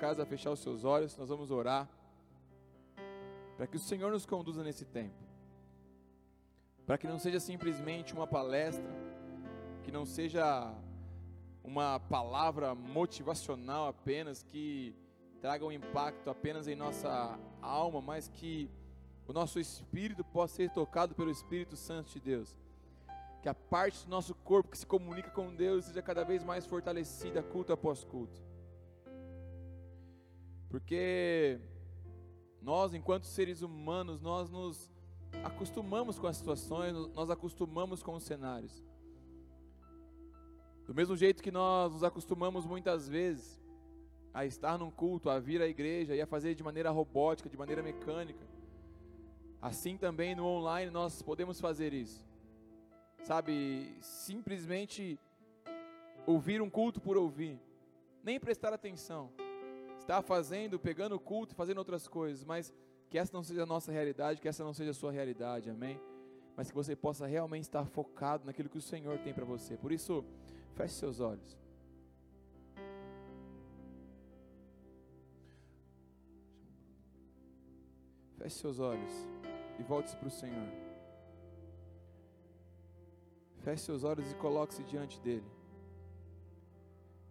casa a fechar os seus olhos, nós vamos orar. Para que o Senhor nos conduza nesse tempo. Para que não seja simplesmente uma palestra, que não seja uma palavra motivacional apenas, que traga um impacto apenas em nossa alma, mas que o nosso espírito possa ser tocado pelo Espírito Santo de Deus que a parte do nosso corpo que se comunica com Deus seja cada vez mais fortalecida, culto após culto. Porque nós, enquanto seres humanos, nós nos acostumamos com as situações, nós acostumamos com os cenários. Do mesmo jeito que nós nos acostumamos muitas vezes a estar num culto, a vir à igreja e a fazer de maneira robótica, de maneira mecânica, assim também no online nós podemos fazer isso sabe, simplesmente ouvir um culto por ouvir, nem prestar atenção, estar fazendo, pegando o culto, fazendo outras coisas, mas que essa não seja a nossa realidade, que essa não seja a sua realidade, amém? Mas que você possa realmente estar focado naquilo que o Senhor tem para você. Por isso, feche seus olhos. Feche seus olhos e volte-se para o Senhor. Feche seus olhos e coloque-se diante dele.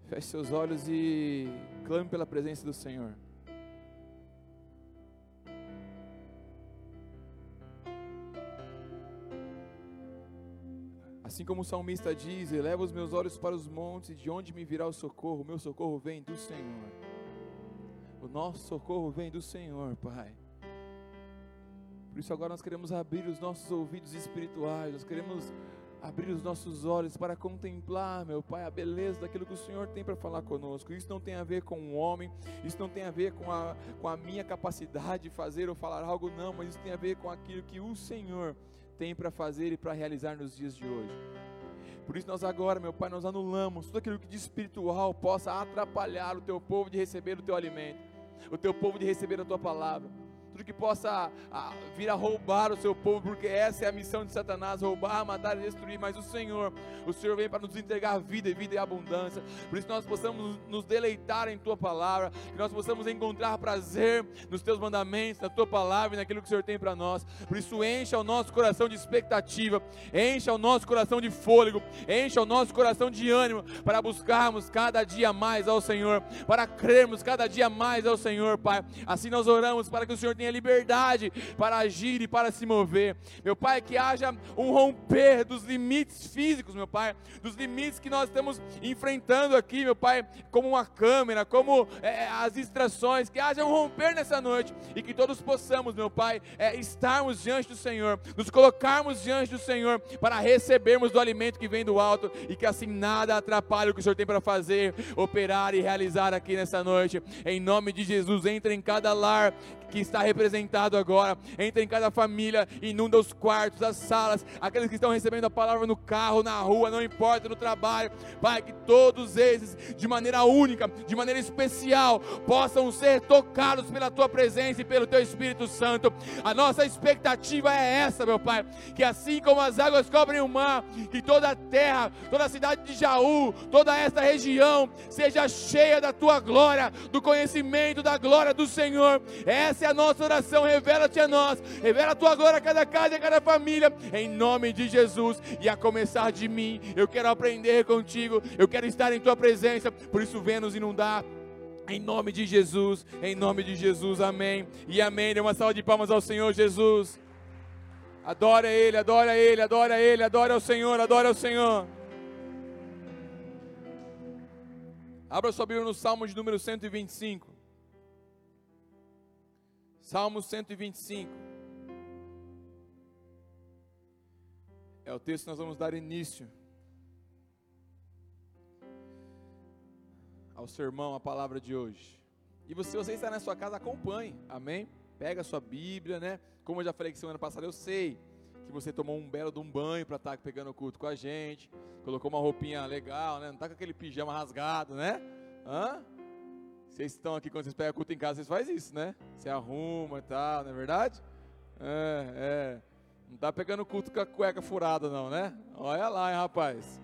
Feche seus olhos e clame pela presença do Senhor. Assim como o salmista diz: Eleva os meus olhos para os montes, de onde me virá o socorro? O meu socorro vem do Senhor. O nosso socorro vem do Senhor, Pai. Por isso agora nós queremos abrir os nossos ouvidos espirituais, nós queremos abrir os nossos olhos para contemplar, meu Pai, a beleza daquilo que o Senhor tem para falar conosco. Isso não tem a ver com o um homem, isso não tem a ver com a, com a minha capacidade de fazer ou falar algo, não, mas isso tem a ver com aquilo que o Senhor tem para fazer e para realizar nos dias de hoje. Por isso nós agora, meu Pai, nós anulamos tudo aquilo que de espiritual possa atrapalhar o teu povo de receber o teu alimento, o teu povo de receber a tua palavra tudo que possa a, vir a roubar o seu povo, porque essa é a missão de Satanás: roubar, matar e destruir. Mas o Senhor, o Senhor vem para nos entregar vida e vida e abundância. Por isso nós possamos nos deleitar em Tua palavra, que nós possamos encontrar prazer nos Teus mandamentos, na Tua palavra e naquilo que o Senhor tem para nós. Por isso encha o nosso coração de expectativa, encha o nosso coração de fôlego, encha o nosso coração de ânimo para buscarmos cada dia mais ao Senhor, para crermos cada dia mais ao Senhor, Pai. Assim nós oramos para que o Senhor tenha tenha liberdade para agir e para se mover. Meu Pai, que haja um romper dos limites físicos, meu Pai, dos limites que nós estamos enfrentando aqui, meu Pai, como uma câmera, como é, as distrações, que haja um romper nessa noite e que todos possamos, meu Pai, é, estarmos diante do Senhor, nos colocarmos diante do Senhor para recebermos do alimento que vem do alto e que assim nada atrapalhe o que o Senhor tem para fazer, operar e realizar aqui nessa noite. Em nome de Jesus, entre em cada lar que está representado agora. Entra em cada família, inunda os quartos, as salas, aqueles que estão recebendo a palavra no carro, na rua, não importa, no trabalho. Pai, que todos esses, de maneira única, de maneira especial, possam ser tocados pela tua presença e pelo teu Espírito Santo. A nossa expectativa é essa, meu Pai, que assim como as águas cobrem o mar, que toda a terra, toda a cidade de Jaú, toda esta região seja cheia da tua glória, do conhecimento da glória do Senhor. Essa é a nossa oração. Revela-te a nós. Revela a tua glória a cada casa a cada família. Em nome de Jesus. E a começar de mim. Eu quero aprender contigo. Eu quero estar em tua presença. Por isso, venha nos inundar. Em nome de Jesus. Em nome de Jesus. Amém. E amém. Dê uma salva de palmas ao Senhor Jesus. Adora Ele, adora Ele, adora Ele, adora o Senhor, adora o Senhor. Abra sua Bíblia no Salmo de número 125. Salmo 125. É o texto que nós vamos dar início ao sermão, a palavra de hoje. E você, você está na sua casa, acompanhe, amém? Pega a sua Bíblia, né? Como eu já falei que semana passada, eu sei que você tomou um belo de um banho para estar tá pegando o culto com a gente, colocou uma roupinha legal, né? Não tá com aquele pijama rasgado, né? Hã? Vocês estão aqui quando vocês pegam culto em casa, vocês fazem isso, né? Você arruma e tal, não é verdade? É, é. Não tá pegando culto com a cueca furada, não, né? Olha lá, hein, rapaz.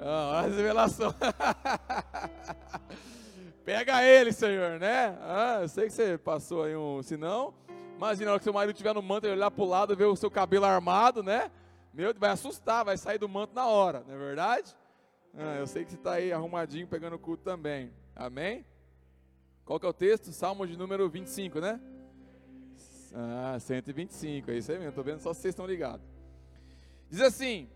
Ah, olha a revelação. Pega ele, Senhor, né? Ah, eu sei que você passou aí um. Se não, imagina a hora que seu marido estiver no manto, ele olhar para o lado, ver o seu cabelo armado, né? Meu, vai assustar, vai sair do manto na hora, não é verdade? Ah, eu sei que você está aí arrumadinho, pegando culto também. Amém? Qual que é o texto? Salmo de número 25, né? Ah, 125, é isso aí mesmo. Estou vendo só se vocês estão ligados. Diz assim: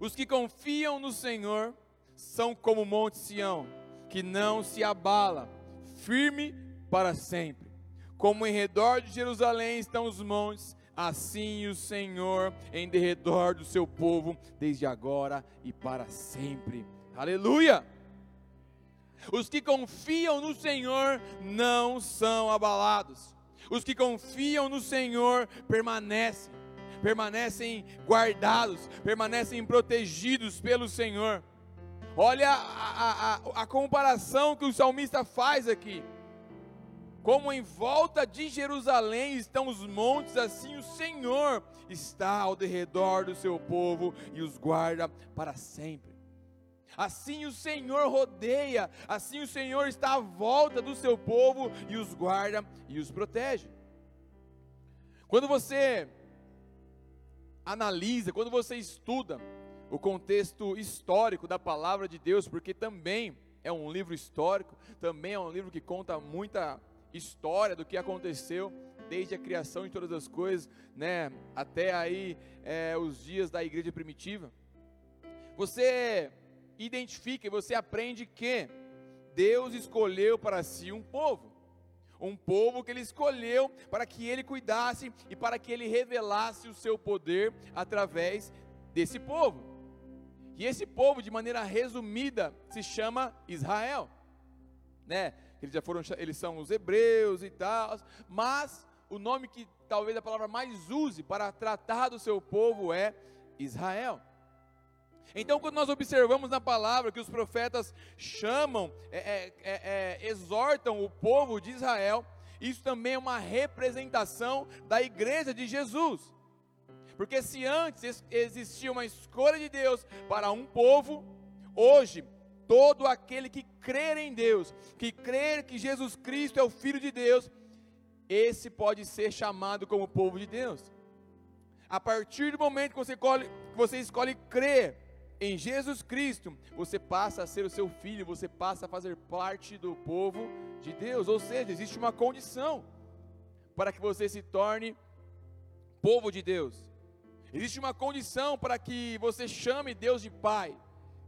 Os que confiam no Senhor são como o Monte Sião que não se abala, firme para sempre. Como em redor de Jerusalém estão os montes, assim o Senhor em derredor do seu povo, desde agora e para sempre. Aleluia! Os que confiam no Senhor não são abalados. Os que confiam no Senhor permanecem, permanecem guardados, permanecem protegidos pelo Senhor. Olha a, a, a, comparação que o salmista faz aqui. Como em volta de Jerusalém estão os montes, assim o Senhor está ao derredor do seu povo e os guarda para sempre. Assim o Senhor rodeia, assim o Senhor está à volta do seu povo e os guarda e os protege. Quando você analisa, quando você estuda o contexto histórico da palavra de Deus, porque também é um livro histórico, também é um livro que conta muita história do que aconteceu desde a criação de todas as coisas, né, até aí é, os dias da igreja primitiva. Você identifica e você aprende que Deus escolheu para si um povo, um povo que Ele escolheu para que Ele cuidasse e para que Ele revelasse o seu poder através desse povo. E esse povo, de maneira resumida, se chama Israel, né? Eles já foram, eles são os hebreus e tal, mas o nome que talvez a palavra mais use para tratar do seu povo é Israel. Então, quando nós observamos na palavra que os profetas chamam, é, é, é, é exortam o povo de Israel, isso também é uma representação da igreja de Jesus. Porque se antes existia uma escolha de Deus para um povo, hoje todo aquele que crer em Deus, que crer que Jesus Cristo é o Filho de Deus, esse pode ser chamado como povo de Deus. A partir do momento que você escolhe, que você escolhe crer em Jesus Cristo, você passa a ser o seu filho, você passa a fazer parte do povo de Deus. Ou seja, existe uma condição para que você se torne povo de Deus. Existe uma condição para que você chame Deus de Pai.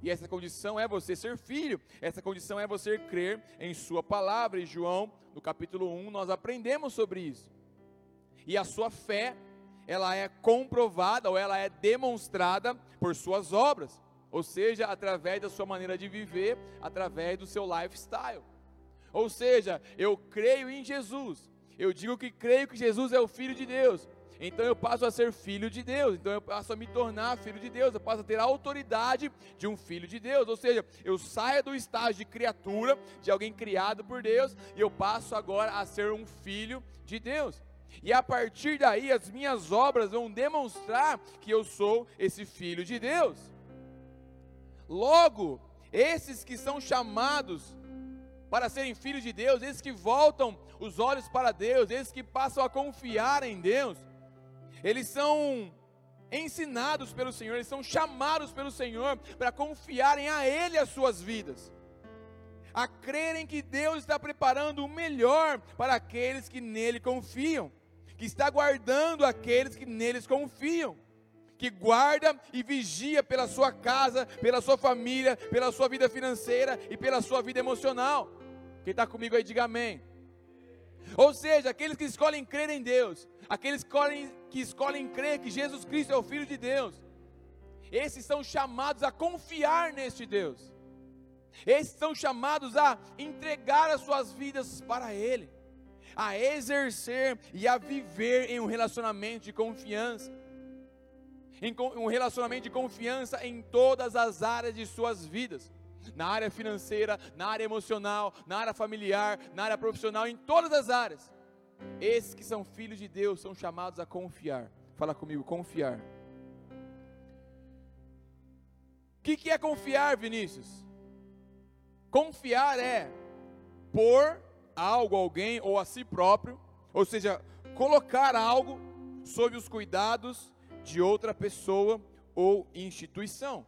E essa condição é você ser filho, essa condição é você crer em Sua palavra. E João, no capítulo 1, nós aprendemos sobre isso. E a sua fé, ela é comprovada ou ela é demonstrada por suas obras, ou seja, através da sua maneira de viver, através do seu lifestyle. Ou seja, eu creio em Jesus, eu digo que creio que Jesus é o Filho de Deus, então eu passo a ser filho de Deus, então eu passo a me tornar filho de Deus, eu passo a ter a autoridade de um filho de Deus, ou seja, eu saio do estágio de criatura, de alguém criado por Deus, e eu passo agora a ser um filho de Deus. E a partir daí as minhas obras vão demonstrar que eu sou esse filho de Deus. Logo, esses que são chamados para serem filhos de Deus, esses que voltam os olhos para Deus, esses que passam a confiar em Deus, eles são ensinados pelo Senhor, eles são chamados pelo Senhor para confiarem a Ele as suas vidas, a crerem que Deus está preparando o melhor para aqueles que nele confiam, que está guardando aqueles que neles confiam, que guarda e vigia pela sua casa, pela sua família, pela sua vida financeira e pela sua vida emocional. Quem está comigo aí, diga amém. Ou seja, aqueles que escolhem crer em Deus, aqueles que escolhem, que escolhem crer que Jesus Cristo é o Filho de Deus, esses são chamados a confiar neste Deus, esses são chamados a entregar as suas vidas para Ele, a exercer e a viver em um relacionamento de confiança, em um relacionamento de confiança em todas as áreas de suas vidas na área financeira, na área emocional, na área familiar, na área profissional, em todas as áreas. Esses que são filhos de Deus são chamados a confiar. Fala comigo, confiar. O que, que é confiar, Vinícius? Confiar é pôr algo, alguém ou a si próprio, ou seja, colocar algo sob os cuidados de outra pessoa ou instituição.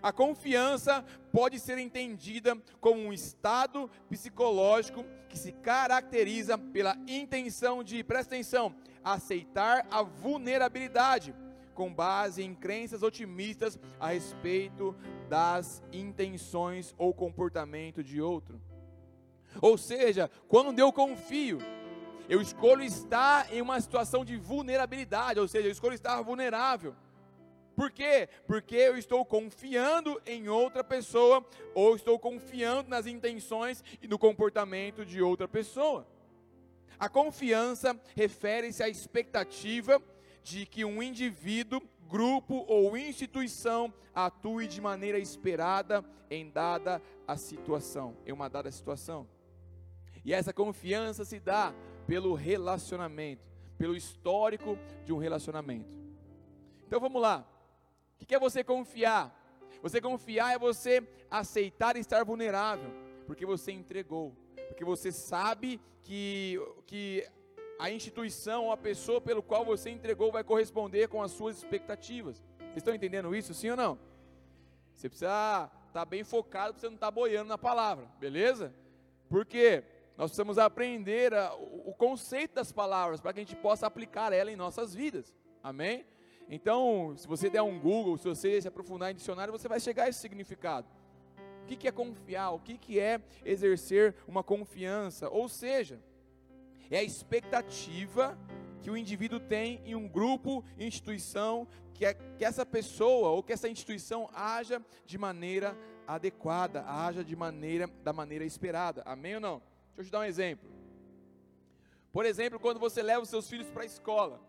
A confiança pode ser entendida como um estado psicológico que se caracteriza pela intenção de, presta atenção, aceitar a vulnerabilidade com base em crenças otimistas a respeito das intenções ou comportamento de outro. Ou seja, quando eu confio, eu escolho estar em uma situação de vulnerabilidade, ou seja, eu escolho estar vulnerável. Por quê? Porque eu estou confiando em outra pessoa ou estou confiando nas intenções e no comportamento de outra pessoa. A confiança refere-se à expectativa de que um indivíduo, grupo ou instituição atue de maneira esperada em dada a situação, em uma dada situação. E essa confiança se dá pelo relacionamento, pelo histórico de um relacionamento. Então vamos lá. O que é você confiar? Você confiar é você aceitar estar vulnerável, porque você entregou, porque você sabe que, que a instituição ou a pessoa pelo qual você entregou vai corresponder com as suas expectativas. Vocês estão entendendo isso, sim ou não? Você precisa estar tá bem focado para você não estar tá boiando na palavra, beleza? Porque nós precisamos aprender a, o, conceito das palavras para que a gente possa aplicar ela em nossas vidas. Amém? Então, se você der um Google, se você se aprofundar em dicionário, você vai chegar a esse significado. O que, que é confiar? O que, que é exercer uma confiança? Ou seja, é a expectativa que o indivíduo tem em um grupo, instituição, que, é, que essa pessoa ou que essa instituição haja de maneira adequada, haja de maneira da maneira esperada. Amém ou não? Deixa eu te dar um exemplo. Por exemplo, quando você leva os seus filhos para a escola,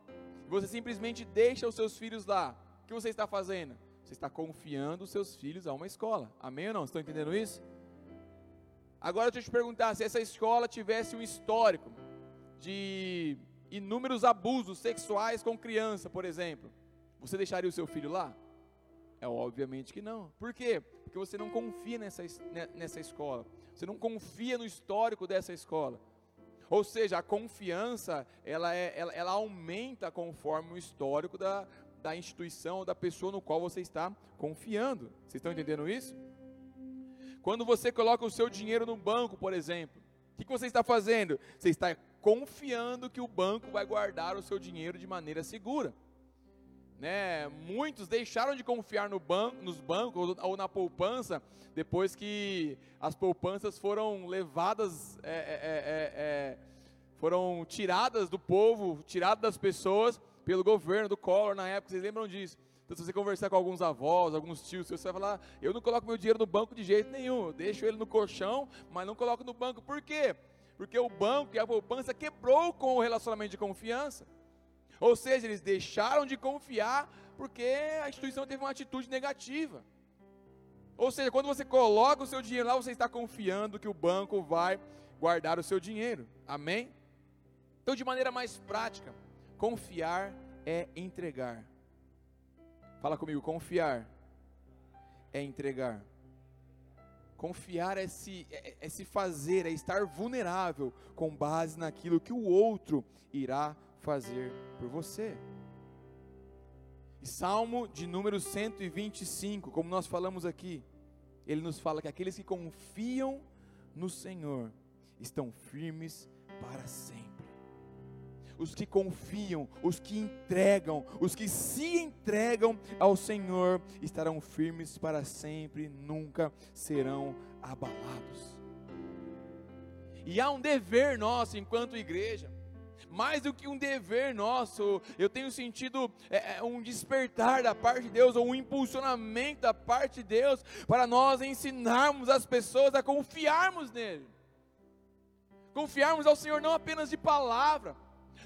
você simplesmente deixa os seus filhos lá, o que você está fazendo? Você está confiando os seus filhos a uma escola. Amém ou não? Estão entendendo isso? Agora deixa eu te perguntar, se essa escola tivesse um histórico, de inúmeros abusos sexuais com criança, por exemplo, você deixaria o seu filho lá? É obviamente que não. Por quê? Porque você não confia nessa, né, nessa escola. Você não confia no histórico dessa escola. Ou seja, a confiança ela, é, ela, ela aumenta conforme o histórico da, da instituição ou da pessoa no qual você está confiando. Vocês estão entendendo isso? Quando você coloca o seu dinheiro no banco, por exemplo, o que, que você está fazendo? Você está confiando que o banco vai guardar o seu dinheiro de maneira segura. Né? Muitos deixaram de confiar no banco, nos bancos ou na poupança depois que as poupanças foram levadas, é, é, é, é, foram tiradas do povo, tiradas das pessoas pelo governo do Collor na época. Vocês lembram disso? Então, se você conversar com alguns avós, alguns tios, você vai falar: eu não coloco meu dinheiro no banco de jeito nenhum, eu deixo ele no colchão, mas não coloco no banco. Por quê? porque o banco e a poupança quebrou com o relacionamento de confiança. Ou seja, eles deixaram de confiar porque a instituição teve uma atitude negativa. Ou seja, quando você coloca o seu dinheiro lá, você está confiando que o banco vai guardar o seu dinheiro. Amém? Então, de maneira mais prática, confiar é entregar. Fala comigo, confiar é entregar. Confiar é se, é, é se fazer, é estar vulnerável com base naquilo que o outro irá fazer por você. E Salmo de número 125, como nós falamos aqui, ele nos fala que aqueles que confiam no Senhor estão firmes para sempre os que confiam, os que entregam, os que se entregam ao Senhor estarão firmes para sempre, nunca serão abalados. E há um dever nosso enquanto igreja, mais do que um dever nosso, eu tenho sentido é, é um despertar da parte de Deus, ou um impulsionamento da parte de Deus, para nós ensinarmos as pessoas a confiarmos nele. Confiarmos ao Senhor não apenas de palavra,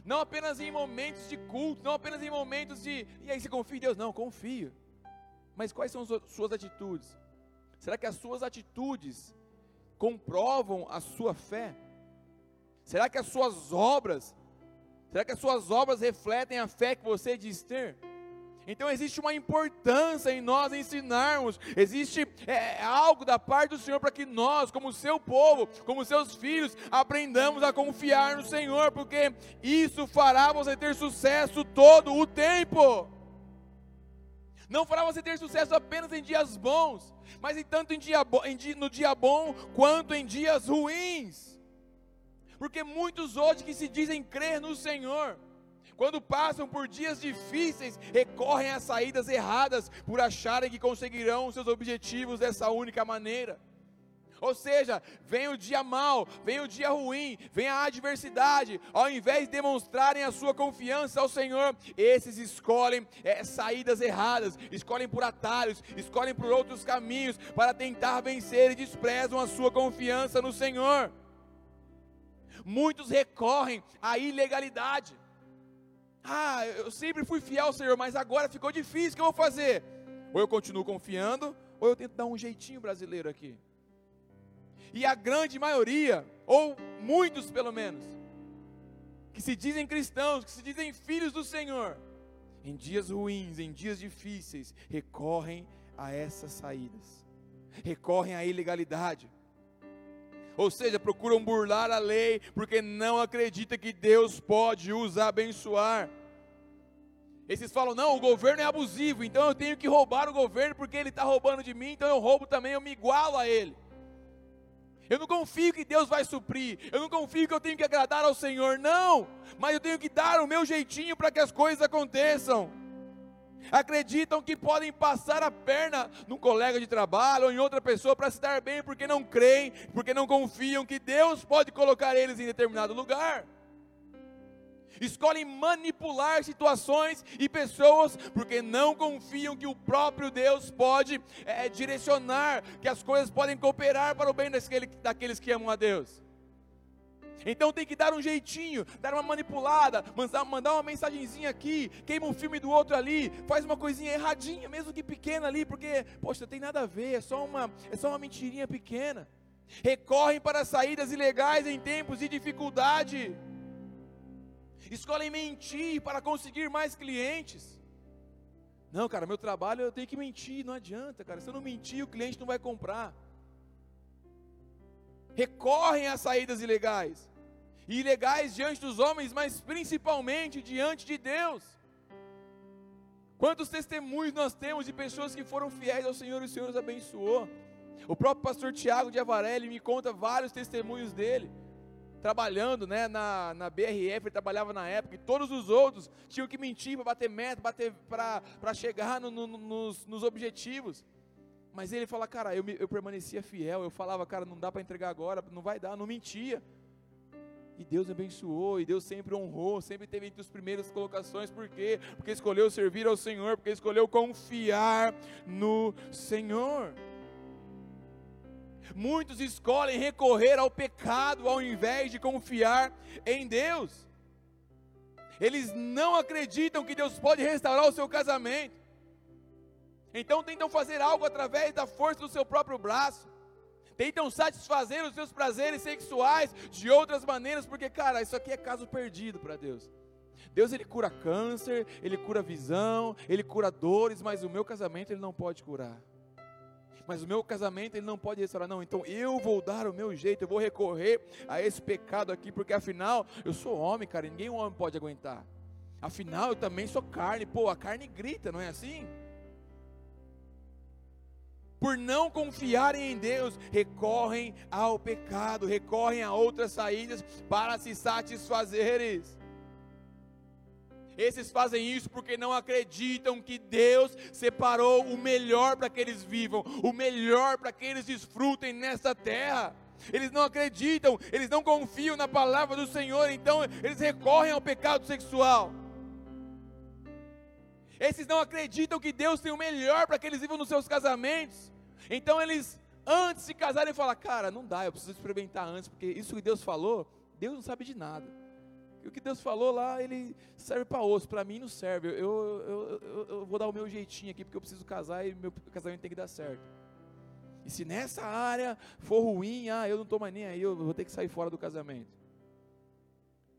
não apenas em momentos de culto, não apenas em momentos de. E aí você confia em Deus? Não, confio. Mas quais são as suas atitudes? Será que as suas atitudes comprovam a sua fé? Será que as suas obras, será que as suas obras refletem a fé que você diz ter? Então existe uma importância em nós ensinarmos, existe é, algo da parte do Senhor para que nós, como seu povo, como seus filhos, aprendamos a confiar no Senhor, porque isso fará você ter sucesso todo o tempo. Não fará você ter sucesso apenas em dias bons, mas em tanto em dia, em dia, no dia bom quanto em dias ruins. Porque muitos hoje que se dizem crer no Senhor, quando passam por dias difíceis, recorrem a saídas erradas por acharem que conseguirão seus objetivos dessa única maneira. Ou seja, vem o dia mal, vem o dia ruim, vem a adversidade, ao invés de demonstrarem a sua confiança ao Senhor, esses escolhem é, saídas erradas, escolhem por atalhos, escolhem por outros caminhos para tentar vencer e desprezam a sua confiança no Senhor. Muitos recorrem à ilegalidade. Ah, eu sempre fui fiel ao Senhor, mas agora ficou difícil, o que eu vou fazer? Ou eu continuo confiando, ou eu tento dar um jeitinho brasileiro aqui. E a grande maioria, ou muitos pelo menos, que se dizem cristãos, que se dizem filhos do Senhor, em dias ruins, em dias difíceis, recorrem a essas saídas, recorrem à ilegalidade. Ou seja, procuram burlar a lei porque não acreditam que Deus pode os abençoar. Esses falam: não, o governo é abusivo, então eu tenho que roubar o governo porque ele está roubando de mim, então eu roubo também, eu me igualo a ele. Eu não confio que Deus vai suprir, eu não confio que eu tenho que agradar ao Senhor, não, mas eu tenho que dar o meu jeitinho para que as coisas aconteçam acreditam que podem passar a perna num colega de trabalho ou em outra pessoa para se dar bem, porque não creem, porque não confiam que Deus pode colocar eles em determinado lugar. Escolhem manipular situações e pessoas porque não confiam que o próprio Deus pode é, direcionar, que as coisas podem cooperar para o bem daqueles que amam a Deus. Então tem que dar um jeitinho, dar uma manipulada, mandar, uma mensagenzinha aqui, queima um filme do outro ali, faz uma coisinha erradinha, mesmo que pequena ali, porque, poxa, tem nada a ver, é só uma, é só uma mentirinha pequena. Recorrem para saídas ilegais em tempos de dificuldade. Escolhem mentir para conseguir mais clientes. Não, cara, meu trabalho eu tenho que mentir, não adianta, cara. Se eu não mentir, o cliente não vai comprar. Recorrem a saídas ilegais e ilegais diante dos homens, mas principalmente diante de Deus. Quantos testemunhos nós temos de pessoas que foram fiéis ao Senhor e o Senhor os abençoou? O próprio pastor Tiago de Avarelli me conta vários testemunhos dele. Trabalhando né, na, na BRF, ele trabalhava na época, e todos os outros tinham que mentir para bater meta, para chegar no, no, nos, nos objetivos. Mas ele fala, cara, eu, eu permanecia fiel, eu falava, cara, não dá para entregar agora, não vai dar, não mentia. E Deus abençoou, e Deus sempre honrou, sempre teve entre as primeiras colocações, por quê? Porque escolheu servir ao Senhor, porque escolheu confiar no Senhor. Muitos escolhem recorrer ao pecado ao invés de confiar em Deus. Eles não acreditam que Deus pode restaurar o seu casamento. Então tentam fazer algo através da força do seu próprio braço tentam satisfazer os seus prazeres sexuais de outras maneiras, porque, cara, isso aqui é caso perdido para Deus. Deus ele cura câncer, ele cura visão, ele cura dores, mas o meu casamento ele não pode curar. Mas o meu casamento ele não pode restaurar, não. Então eu vou dar o meu jeito, eu vou recorrer a esse pecado aqui, porque afinal eu sou homem, cara, ninguém homem pode aguentar. Afinal eu também sou carne, pô, a carne grita, não é assim? Por não confiarem em Deus, recorrem ao pecado, recorrem a outras saídas para se satisfazerem. Esses fazem isso porque não acreditam que Deus separou o melhor para que eles vivam, o melhor para que eles desfrutem nessa terra. Eles não acreditam, eles não confiam na palavra do Senhor, então eles recorrem ao pecado sexual. Esses não acreditam que Deus tem o melhor para que eles vivam nos seus casamentos. Então eles, antes de casarem, falam: Cara, não dá, eu preciso experimentar antes, porque isso que Deus falou, Deus não sabe de nada. E o que Deus falou lá, ele serve para osso, para mim não serve. Eu, eu, eu, eu, vou dar o meu jeitinho aqui, porque eu preciso casar e meu casamento tem que dar certo. E se nessa área for ruim, ah, eu não estou mais nem aí, eu vou ter que sair fora do casamento.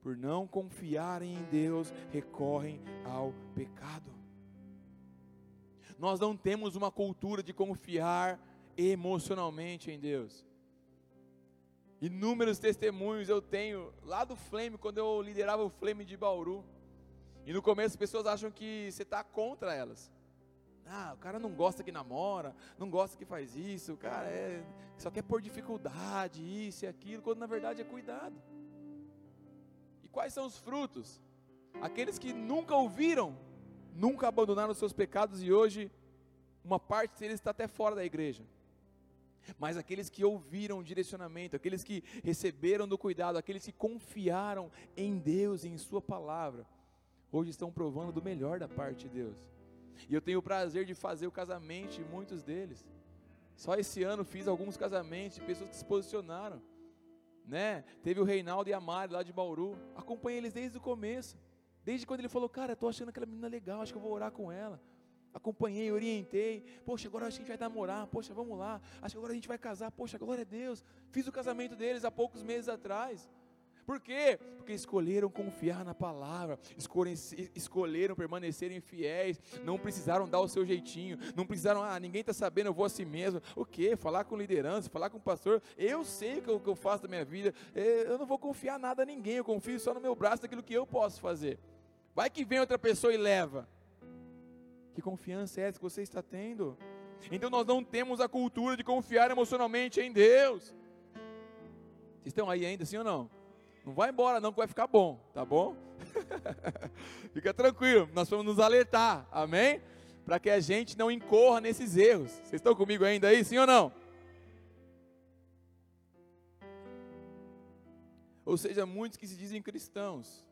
Por não confiarem em Deus, recorrem ao pecado. Nós não temos uma cultura de confiar emocionalmente em Deus. Inúmeros testemunhos eu tenho lá do Flame, quando eu liderava o Flame de Bauru. E no começo as pessoas acham que você está contra elas. Ah, o cara não gosta que namora, não gosta que faz isso, o cara é, só quer pôr dificuldade, isso e aquilo, quando na verdade é cuidado. E quais são os frutos? Aqueles que nunca ouviram, nunca abandonaram os seus pecados e hoje uma parte deles está até fora da igreja. Mas aqueles que ouviram o direcionamento, aqueles que receberam do cuidado, aqueles que confiaram em Deus e em Sua palavra, hoje estão provando do melhor da parte de Deus. E eu tenho o prazer de fazer o casamento de muitos deles. Só esse ano fiz alguns casamentos de pessoas que se posicionaram. Né? Teve o Reinaldo e a Mari lá de Bauru. Acompanhei eles desde o começo. Desde quando ele falou, cara, estou achando aquela menina legal, acho que eu vou orar com ela. Acompanhei, orientei. Poxa, agora acho que a gente vai namorar. Poxa, vamos lá. Acho que agora a gente vai casar. Poxa, glória a Deus. Fiz o casamento deles há poucos meses atrás. Por quê? Porque escolheram confiar na palavra, escolheram permanecerem fiéis, não precisaram dar o seu jeitinho, não precisaram, ah, ninguém está sabendo, eu vou assim mesmo. O quê? Falar com liderança, falar com o pastor, eu sei o que eu, faço da minha vida, é, eu não vou confiar nada a ninguém, eu confio só no meu braço daquilo que eu posso fazer. Vai que vem outra pessoa e leva. Que confiança é essa que você está tendo? Então nós não temos a cultura de confiar emocionalmente em Deus. Vocês estão aí ainda, sim ou não? Não vai embora não que vai ficar bom, tá bom? Fica tranquilo, nós vamos nos alertar, amém? Para que a gente não incorra nesses erros. Vocês estão comigo ainda aí, sim ou não? Ou seja, muitos que se dizem cristãos,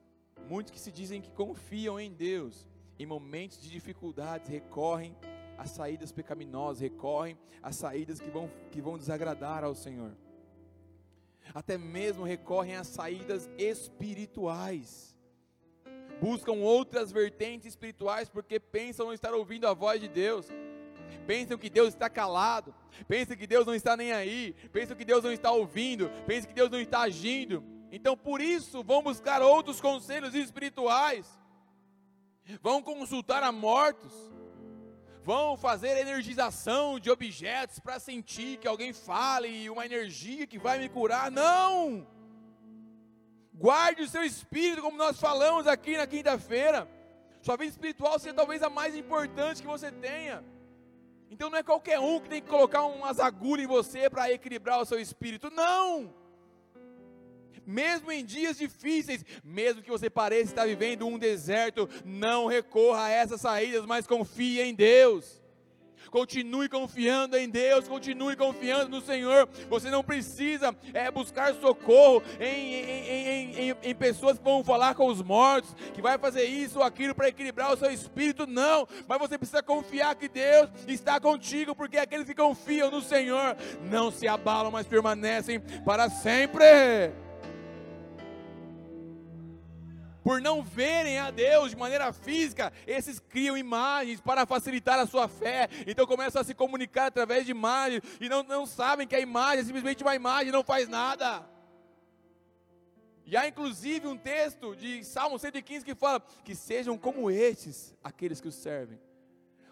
muitos que se dizem que confiam em Deus, em momentos de dificuldades recorrem a saídas pecaminosas, recorrem a saídas que vão, que vão desagradar ao Senhor até mesmo recorrem a saídas espirituais. Buscam outras vertentes espirituais porque pensam não estar ouvindo a voz de Deus. Pensam que Deus está calado, pensam que Deus não está nem aí, pensam que Deus não está ouvindo, pensam que Deus não está agindo. Então, por isso, vão buscar outros conselhos espirituais, vão consultar a mortos, vão fazer energização de objetos para sentir que alguém fale uma energia que vai me curar. Não! Guarde o seu espírito, como nós falamos aqui na quinta-feira. Sua vida espiritual seja talvez a mais importante que você tenha. Então não é qualquer um que tem que colocar umas agulhas em você para equilibrar o seu espírito. Não! Mesmo em dias difíceis, mesmo que você pareça estar vivendo um deserto, não recorra a essas saídas, mas confie em Deus. Continue confiando em Deus, continue confiando no Senhor. Você não precisa é, buscar socorro em, em, em, em, pessoas que vão falar com os mortos, que vai fazer isso ou aquilo para equilibrar o seu espírito, não. Mas você precisa confiar que Deus está contigo, porque aqueles que confiam no Senhor não se abalam, mas permanecem para sempre por não verem a Deus de maneira física, esses criam imagens para facilitar a sua fé, então começam a se comunicar através de imagens, e não, não sabem que a imagem é simplesmente uma imagem, não faz nada. E há inclusive um texto de Salmo 115 que fala que sejam como estes aqueles que os servem.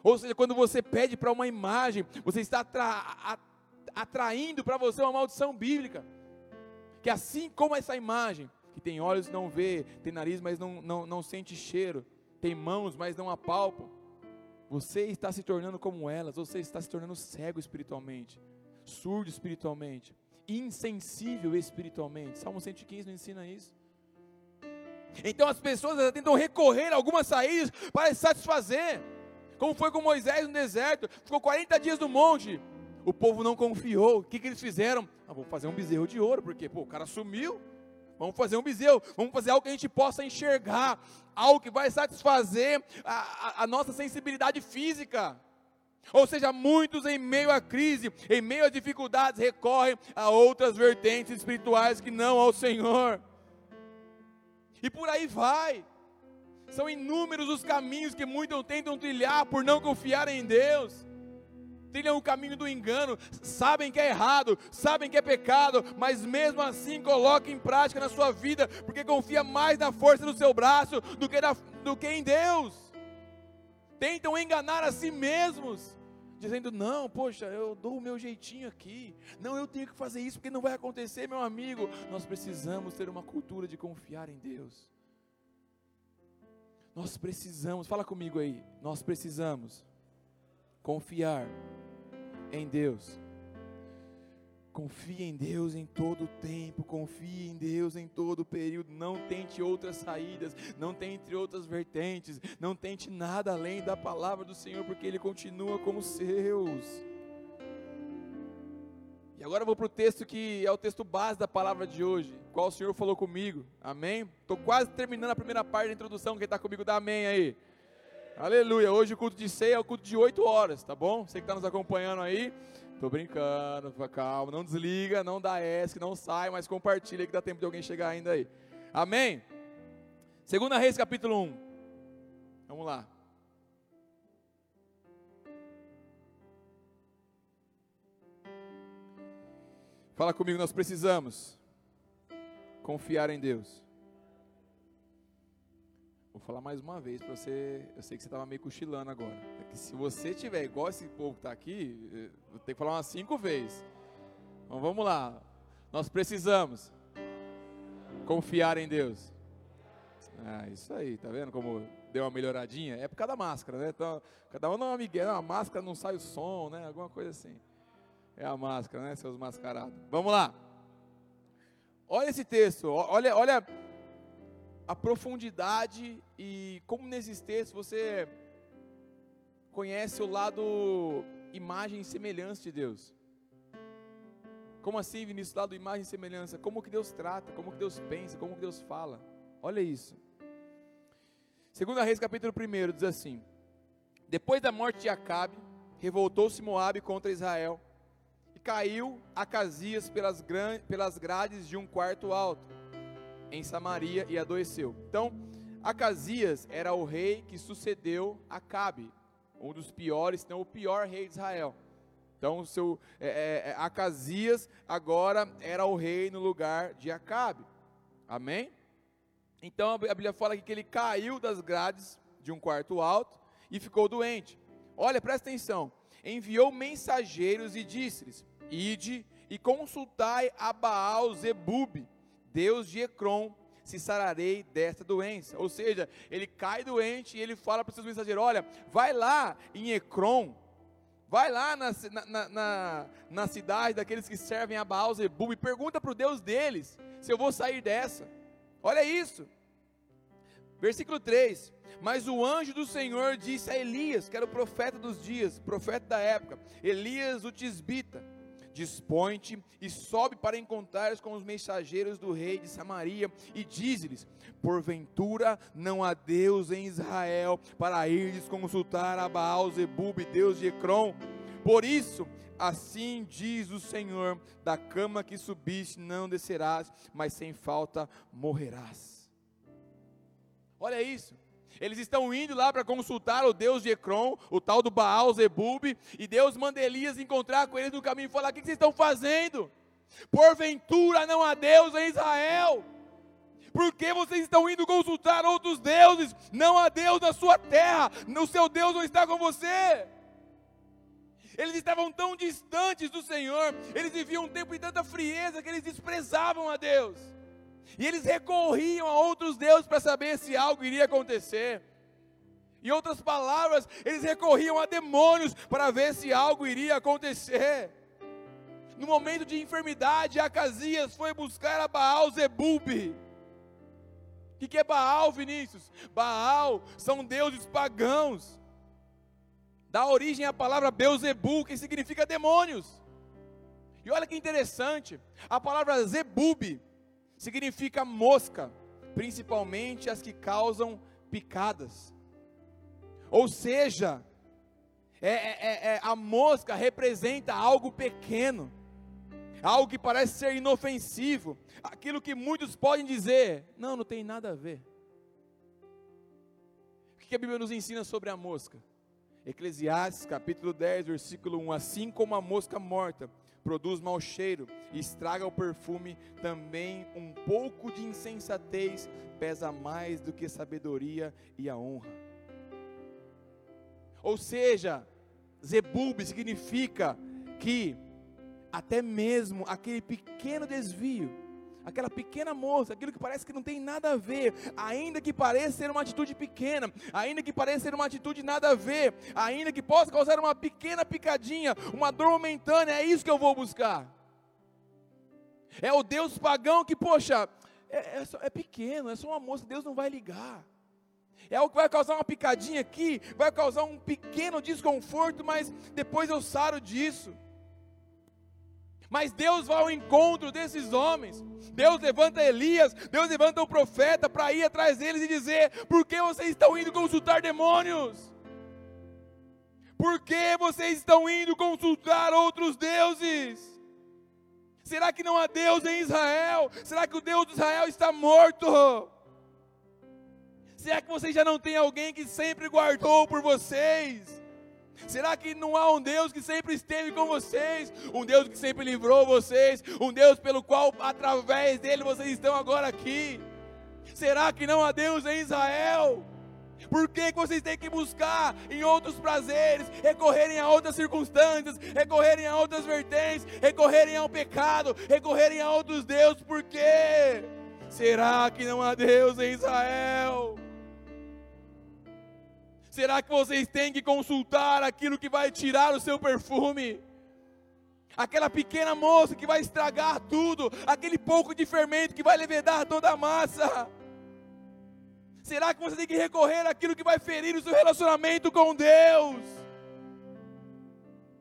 Ou seja, quando você pede para uma imagem, você está atra atraindo para você uma maldição bíblica. Que assim como essa imagem, que tem olhos não vê, tem nariz, mas não, não, não sente cheiro, tem mãos, mas não apalpam. Você está se tornando como elas, você está se tornando cego espiritualmente, surdo espiritualmente, insensível espiritualmente. Salmo 115 não ensina isso. Então as pessoas tentam recorrer a algumas saídas para se satisfazer. Como foi com Moisés no deserto, ficou 40 dias no monte. O povo não confiou. O que, que eles fizeram? Ah, vamos fazer um bezerro de ouro, porque pô, o cara sumiu. Vamos fazer um bezerro, vamos fazer algo que a gente possa enxergar, algo que vai satisfazer a, a, a nossa sensibilidade física. Ou seja, muitos em meio à crise, em meio às dificuldades, recorrem a outras vertentes espirituais que não ao Senhor. E por aí vai. São inúmeros os caminhos que muitos tentam trilhar por não confiar em Deus trilham o caminho do engano, sabem que é errado, sabem que é pecado, mas mesmo assim coloca em prática na sua vida, porque confia mais na força do seu braço do que, na, do que em Deus. tentam enganar a si mesmos, dizendo: Não, poxa, eu dou o meu jeitinho aqui, não, eu tenho que fazer isso porque não vai acontecer, meu amigo. Nós precisamos ter uma cultura de confiar em Deus. Nós precisamos, fala comigo aí, nós precisamos confiar em Deus. Confie em Deus em todo o tempo, confie em Deus em todo o período, não tente outras saídas, não tente outras vertentes, não tente nada além da palavra do Senhor, porque Ele continua como seus. E agora eu vou para o texto que é o texto base da palavra de hoje, qual o Senhor falou comigo, amém? Estou quase terminando a primeira parte da introdução, quem está comigo dá amém aí. Aleluia, hoje o culto de ceia é o culto de 8 horas, tá bom? Você que está nos acompanhando aí, Tô brincando, calma, não desliga, não dá ESC, não sai, mas compartilha que dá tempo de alguém chegar ainda aí. Amém? Segunda Reis capítulo 1. Vamos lá. Fala comigo, nós precisamos confiar em Deus. Vou falar mais uma vez para você. Eu sei que você estava meio cochilando agora. É que se você tiver igual esse povo que está aqui, eh, vou ter que falar umas cinco vezes. Então vamos lá. Nós precisamos confiar em Deus. Ah, isso aí, tá vendo como deu uma melhoradinha? É por causa da máscara, né? Então, cada um dá uma miguel, a máscara não sai o som, né? Alguma coisa assim. É a máscara, né, seus mascarados? Vamos lá. Olha esse texto, olha, olha a profundidade e como textos você conhece o lado imagem e semelhança de Deus. Como assim, Vinícius, lado imagem e semelhança? Como que Deus trata, como que Deus pensa, como que Deus fala. Olha isso. Segunda Reis capítulo 1 diz assim: Depois da morte de Acabe, revoltou-se Moabe contra Israel e caiu Acasias pelas, pelas grades de um quarto alto em Samaria e adoeceu. Então, Acasias era o rei que sucedeu Acabe, um dos piores, não o pior rei de Israel. Então, seu é, é, é, Acasias agora era o rei no lugar de Acabe. Amém? Então a Bíblia fala aqui que ele caiu das grades de um quarto alto e ficou doente. Olha, presta atenção. Enviou mensageiros e disse-lhes: Ide e consultai a Baal Zebub, Deus de Ecrom, se sararei desta doença. Ou seja, ele cai doente e ele fala para os seus mensageiros: olha, vai lá em Ecrom, vai lá na, na, na, na cidade daqueles que servem a Baal Zebub e pergunta para o Deus deles se eu vou sair dessa. Olha isso. Versículo 3: Mas o anjo do Senhor disse a Elias, que era o profeta dos dias, profeta da época, Elias o tisbita Dispõe-te e sobe para encontrares com os mensageiros do rei de Samaria e diz-lhes: Porventura não há Deus em Israel para ires consultar a Baal Zebub, Deus de Ecrom. Por isso, assim diz o Senhor: da cama que subiste não descerás, mas sem falta morrerás. Olha isso. Eles estão indo lá para consultar o Deus de Ecrom, o tal do Baal Zebub, e Deus manda Elias encontrar com eles no caminho e falar: O que vocês estão fazendo? Porventura não há Deus em Israel. Por que vocês estão indo consultar outros deuses? Não há Deus na sua terra, o seu Deus não está com você. Eles estavam tão distantes do Senhor, eles viviam um tempo de tanta frieza que eles desprezavam a Deus. E eles recorriam a outros deuses para saber se algo iria acontecer. Em outras palavras, eles recorriam a demônios para ver se algo iria acontecer. No momento de enfermidade, Acasias foi buscar a Baal Zebub. O que é Baal, Vinícius? Baal são deuses pagãos. Dá origem à palavra Beuzebu, que significa demônios. E olha que interessante, a palavra Zebub significa mosca, principalmente as que causam picadas. Ou seja, é, é, é, é, a mosca representa algo pequeno, algo que parece ser inofensivo, aquilo que muitos podem dizer, não, não tem nada a ver. O que a Bíblia nos ensina sobre a mosca? Eclesiastes capítulo 10, versículo 1: Assim como a mosca morta produz mau cheiro e estraga o perfume, também um pouco de insensatez pesa mais do que sabedoria e a honra. Ou seja, Zebub significa que até mesmo aquele pequeno desvio, aquela pequena moça, aquilo que parece que não tem nada a ver, ainda que pareça ser uma atitude pequena, ainda que pareça ser uma atitude nada a ver, ainda que possa causar uma pequena picadinha, uma dor momentânea, é isso que eu vou buscar. É o Deus pagão que, poxa, é, é, só, é pequeno, é só uma moça, Deus não vai ligar. É algo que vai causar uma picadinha aqui, vai causar um pequeno desconforto, mas depois eu saro disso. Mas Deus vai ao encontro desses homens. Deus levanta Elias, Deus levanta o profeta para ir atrás deles e dizer: por que vocês estão indo consultar demônios? Por que vocês estão indo consultar outros deuses? Será que não há Deus em Israel? Será que o Deus de Israel está morto? Será que vocês já não têm alguém que sempre guardou por vocês? Será que não há um Deus que sempre esteve com vocês? Um Deus que sempre livrou vocês? Um Deus pelo qual, através dele, vocês estão agora aqui? Será que não há Deus em Israel? Por que, vocês têm que buscar em outros prazeres, recorrerem a outras circunstâncias, recorrerem a outras vertentes, recorrerem ao pecado, recorrerem a outros deuses? Por quê? Será que não há Deus em Israel? Será que vocês têm que consultar aquilo que vai tirar o seu perfume? Aquela pequena moça que vai estragar tudo, aquele pouco de fermento que vai levedar toda a massa. Será que você tem que recorrer àquilo que vai ferir o seu relacionamento com Deus?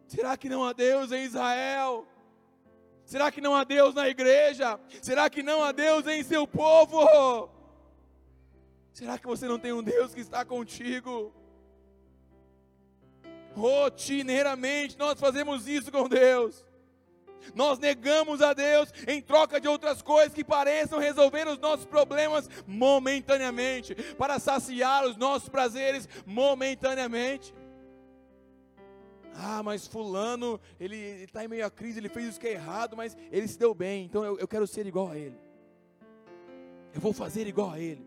Será que não há Deus em Israel? Será que não há Deus na igreja? Será que não há Deus em seu povo? Será que você não tem um Deus que está contigo? Rotineiramente nós fazemos isso com Deus. Nós negamos a Deus em troca de outras coisas que pareçam resolver os nossos problemas momentaneamente, para saciar os nossos prazeres momentaneamente. Ah, mas fulano, ele está em meio à crise, ele fez isso que é errado, mas ele se deu bem, então eu, eu quero ser igual a ele. Eu vou fazer igual a ele.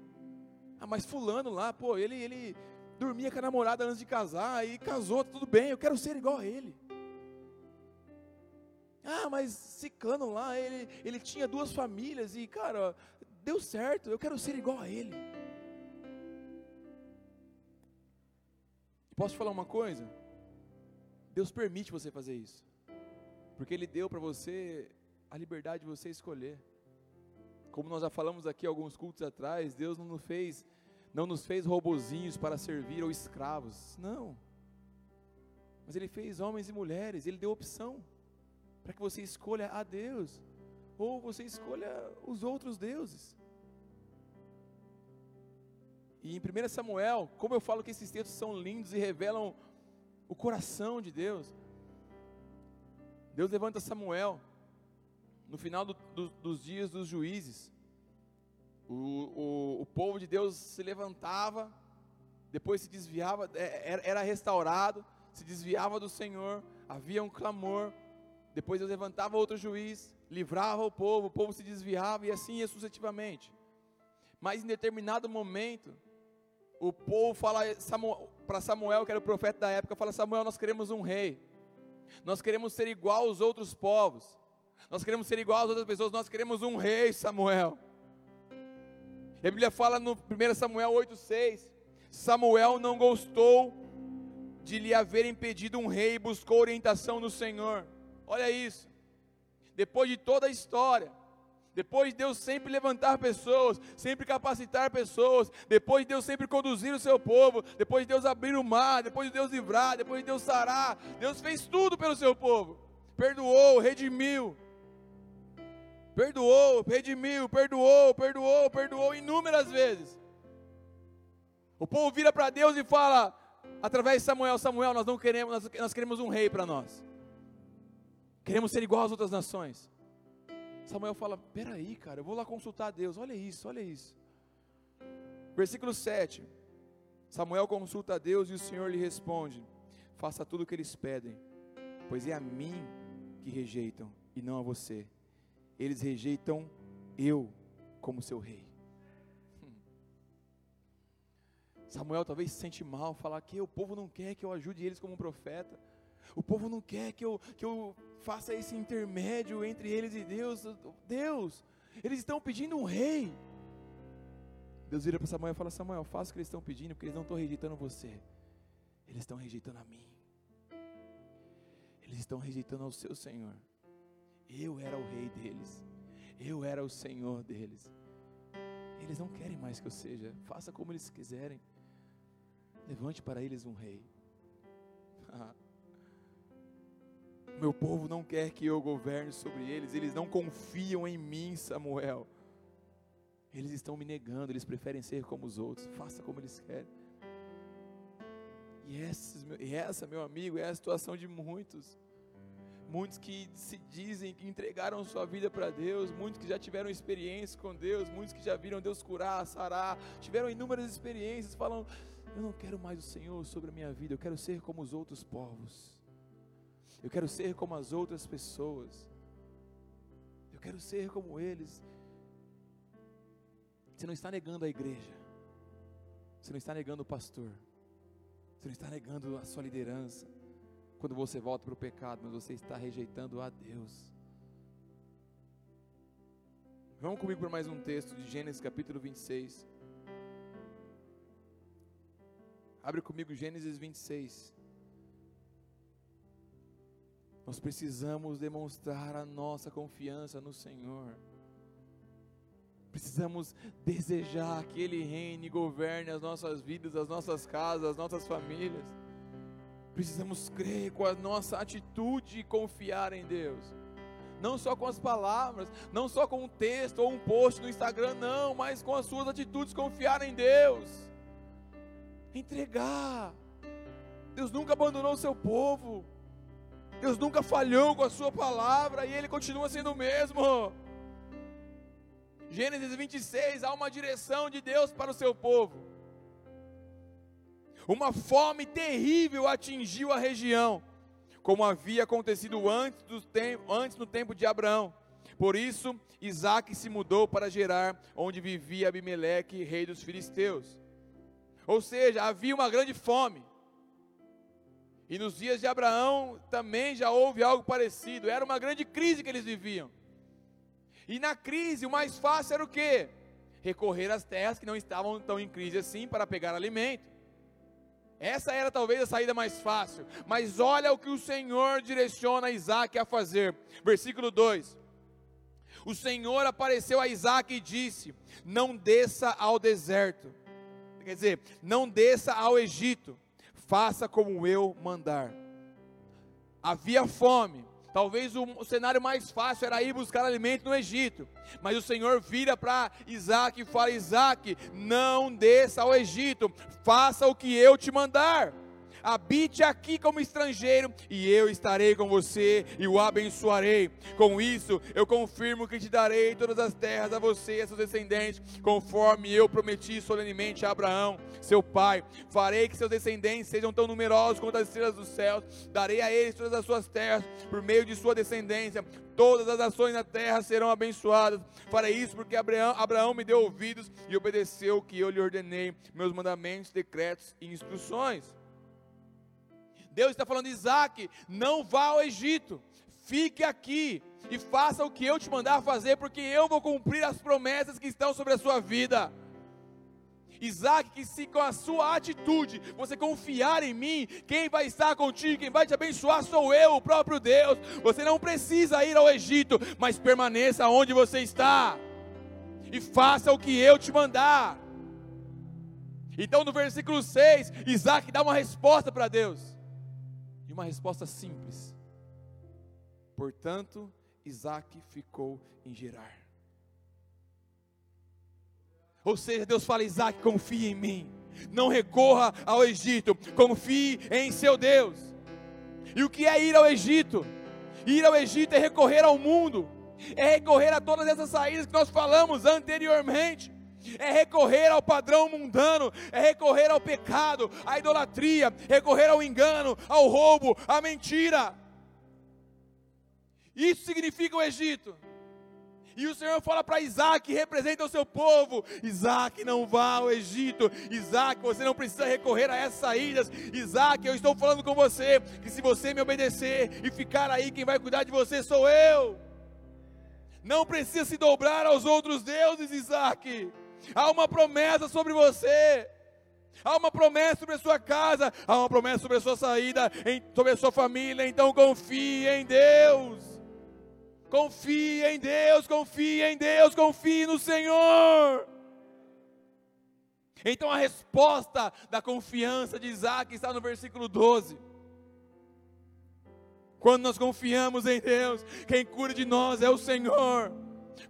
Ah, mas fulano lá, pô, ele, ele dormia com a namorada antes de casar e casou, tudo bem, eu quero ser igual a ele. Ah, mas Ciclano lá, ele, ele tinha duas famílias e, cara, deu certo, eu quero ser igual a ele. Posso te falar uma coisa? Deus permite você fazer isso, porque Ele deu para você a liberdade de você escolher. Como nós já falamos aqui alguns cultos atrás, Deus não nos fez não nos fez robozinhos para servir ou escravos. Não. Mas Ele fez homens e mulheres, Ele deu opção para que você escolha a Deus ou você escolha os outros deuses. E em 1 Samuel, como eu falo que esses textos são lindos e revelam o coração de Deus, Deus levanta Samuel no final do, do, dos dias dos juízes o, o, o povo de Deus se levantava, depois se desviava, é, era, restaurado, se desviava do Senhor, havia um clamor, depois Deus levantava outro juiz, livrava o povo, o povo se desviava e assim ia sucessivamente. Mas em determinado momento, o povo fala para Samuel, que era o profeta da época, fala: Samuel, nós queremos um rei, nós queremos ser igual aos outros povos, nós queremos ser igual às outras pessoas, nós queremos um rei, Samuel. A Bíblia fala no 1 Samuel 8,6: Samuel não gostou de lhe haver impedido um rei e buscou orientação no Senhor. Olha isso. Depois de toda a história, depois de Deus sempre levantar pessoas, sempre capacitar pessoas, depois de Deus sempre conduzir o seu povo, depois de Deus abrir o mar, depois de Deus livrar, depois de Deus sarar, Deus fez tudo pelo seu povo, perdoou, redimiu, Perdoou, redimiu, perdoou, perdoou, perdoou inúmeras vezes. O povo vira para Deus e fala, através de Samuel, Samuel, nós não queremos, nós, nós queremos um rei para nós. Queremos ser igual às outras nações. Samuel fala: Peraí, cara, eu vou lá consultar a Deus. Olha isso, olha isso. Versículo 7. Samuel consulta a Deus e o Senhor lhe responde: Faça tudo o que eles pedem, pois é a mim que rejeitam e não a você eles rejeitam eu como seu rei. Samuel talvez se sente mal, falar que o povo não quer que eu ajude eles como um profeta. O povo não quer que eu, que eu faça esse intermédio entre eles e Deus. Deus, eles estão pedindo um rei. Deus vira para Samuel e fala: Samuel, faça o que eles estão pedindo, porque eles não estão rejeitando você, eles estão rejeitando a mim. Eles estão rejeitando ao seu Senhor. Eu era o rei deles, eu era o Senhor deles. Eles não querem mais que eu seja, faça como eles quiserem. Levante para eles um rei. Meu povo não quer que eu governe sobre eles, eles não confiam em mim, Samuel. Eles estão me negando, eles preferem ser como os outros. Faça como eles querem. E essa, meu amigo, é a situação de muitos. Muitos que se dizem que entregaram sua vida para Deus, muitos que já tiveram experiência com Deus, muitos que já viram Deus curar, sarar, tiveram inúmeras experiências, falam: Eu não quero mais o Senhor sobre a minha vida, eu quero ser como os outros povos, eu quero ser como as outras pessoas, eu quero ser como eles. Você não está negando a igreja, você não está negando o pastor, você não está negando a sua liderança, quando você volta para o pecado, mas você está rejeitando a Deus. Vamos comigo para mais um texto de Gênesis capítulo 26. Abre comigo Gênesis 26. Nós precisamos demonstrar a nossa confiança no Senhor. Precisamos desejar que Ele reine e governe as nossas vidas, as nossas casas, as nossas famílias. Precisamos crer com a nossa atitude e confiar em Deus. Não só com as palavras, não só com um texto ou um post no Instagram, não, mas com as suas atitudes confiar em Deus. Entregar. Deus nunca abandonou o seu povo. Deus nunca falhou com a sua palavra e ele continua sendo o mesmo. Gênesis 26, há uma direção de Deus para o seu povo. Uma fome terrível atingiu a região, como havia acontecido antes, do tempo, antes no tempo de Abraão. Por isso, Isaac se mudou para Gerar, onde vivia Abimeleque, rei dos filisteus. Ou seja, havia uma grande fome. E nos dias de Abraão também já houve algo parecido. Era uma grande crise que eles viviam. E na crise, o mais fácil era o quê? Recorrer às terras que não estavam tão em crise assim para pegar alimento. Essa era talvez a saída mais fácil. Mas olha o que o Senhor direciona Isaac a fazer. Versículo 2. O Senhor apareceu a Isaac e disse: Não desça ao deserto. Quer dizer, não desça ao Egito. Faça como eu mandar. Havia fome. Talvez o, cenário mais fácil era ir buscar alimento no Egito. Mas o Senhor vira para Isaac e fala: Isaac, não desça ao Egito, faça o que eu te mandar habite aqui como estrangeiro, e eu estarei com você e o abençoarei. Com isso, eu confirmo que te darei todas as terras a você e a seus descendentes, conforme eu prometi solenemente a Abraão, seu pai. Farei que seus descendentes sejam tão numerosos quanto as estrelas dos céus, darei a eles todas as suas terras por meio de sua descendência. Todas as ações na terra serão abençoadas. Farei isso porque Abraão, Abraão me deu ouvidos e obedeceu o que eu lhe ordenei, meus mandamentos, decretos e instruções. Deus está falando, Isaac, não vá ao Egito, fique aqui e faça o que eu te mandar fazer, porque eu vou cumprir as promessas que estão sobre a sua vida. Isaac, que se com a sua atitude você confiar em mim, quem vai estar contigo, quem vai te abençoar sou eu, o próprio Deus. Você não precisa ir ao Egito, mas permaneça onde você está e faça o que eu te mandar. Então, no versículo 6, Isaac dá uma resposta para Deus. E uma resposta simples. Portanto, Isaac ficou em Gerar. Ou seja, Deus fala: Isaac, confie em mim. Não recorra ao Egito, confie em seu Deus. E o que é ir ao Egito? Ir ao Egito é recorrer ao mundo, é recorrer a todas essas saídas que nós falamos anteriormente é recorrer ao padrão mundano, é recorrer ao pecado, à idolatria, recorrer ao engano, ao roubo, à mentira. Isso significa o Egito. E o Senhor fala para Isaac, que representa o seu povo: Isaac, não vá ao Egito. Isaac, você não precisa recorrer a essas saídas. Isaac, eu estou falando com você, que se você me obedecer e ficar aí, quem vai cuidar de você sou eu. Não precisa se dobrar aos outros deuses, Isaac. Há uma promessa sobre você. Há uma promessa sobre a sua casa, há uma promessa sobre a sua saída, sobre a sua família, então confie em Deus. Confie em Deus, confie em Deus, confie no Senhor. Então a resposta da confiança de Isaac está no versículo 12. Quando nós confiamos em Deus, quem cura de nós é o Senhor.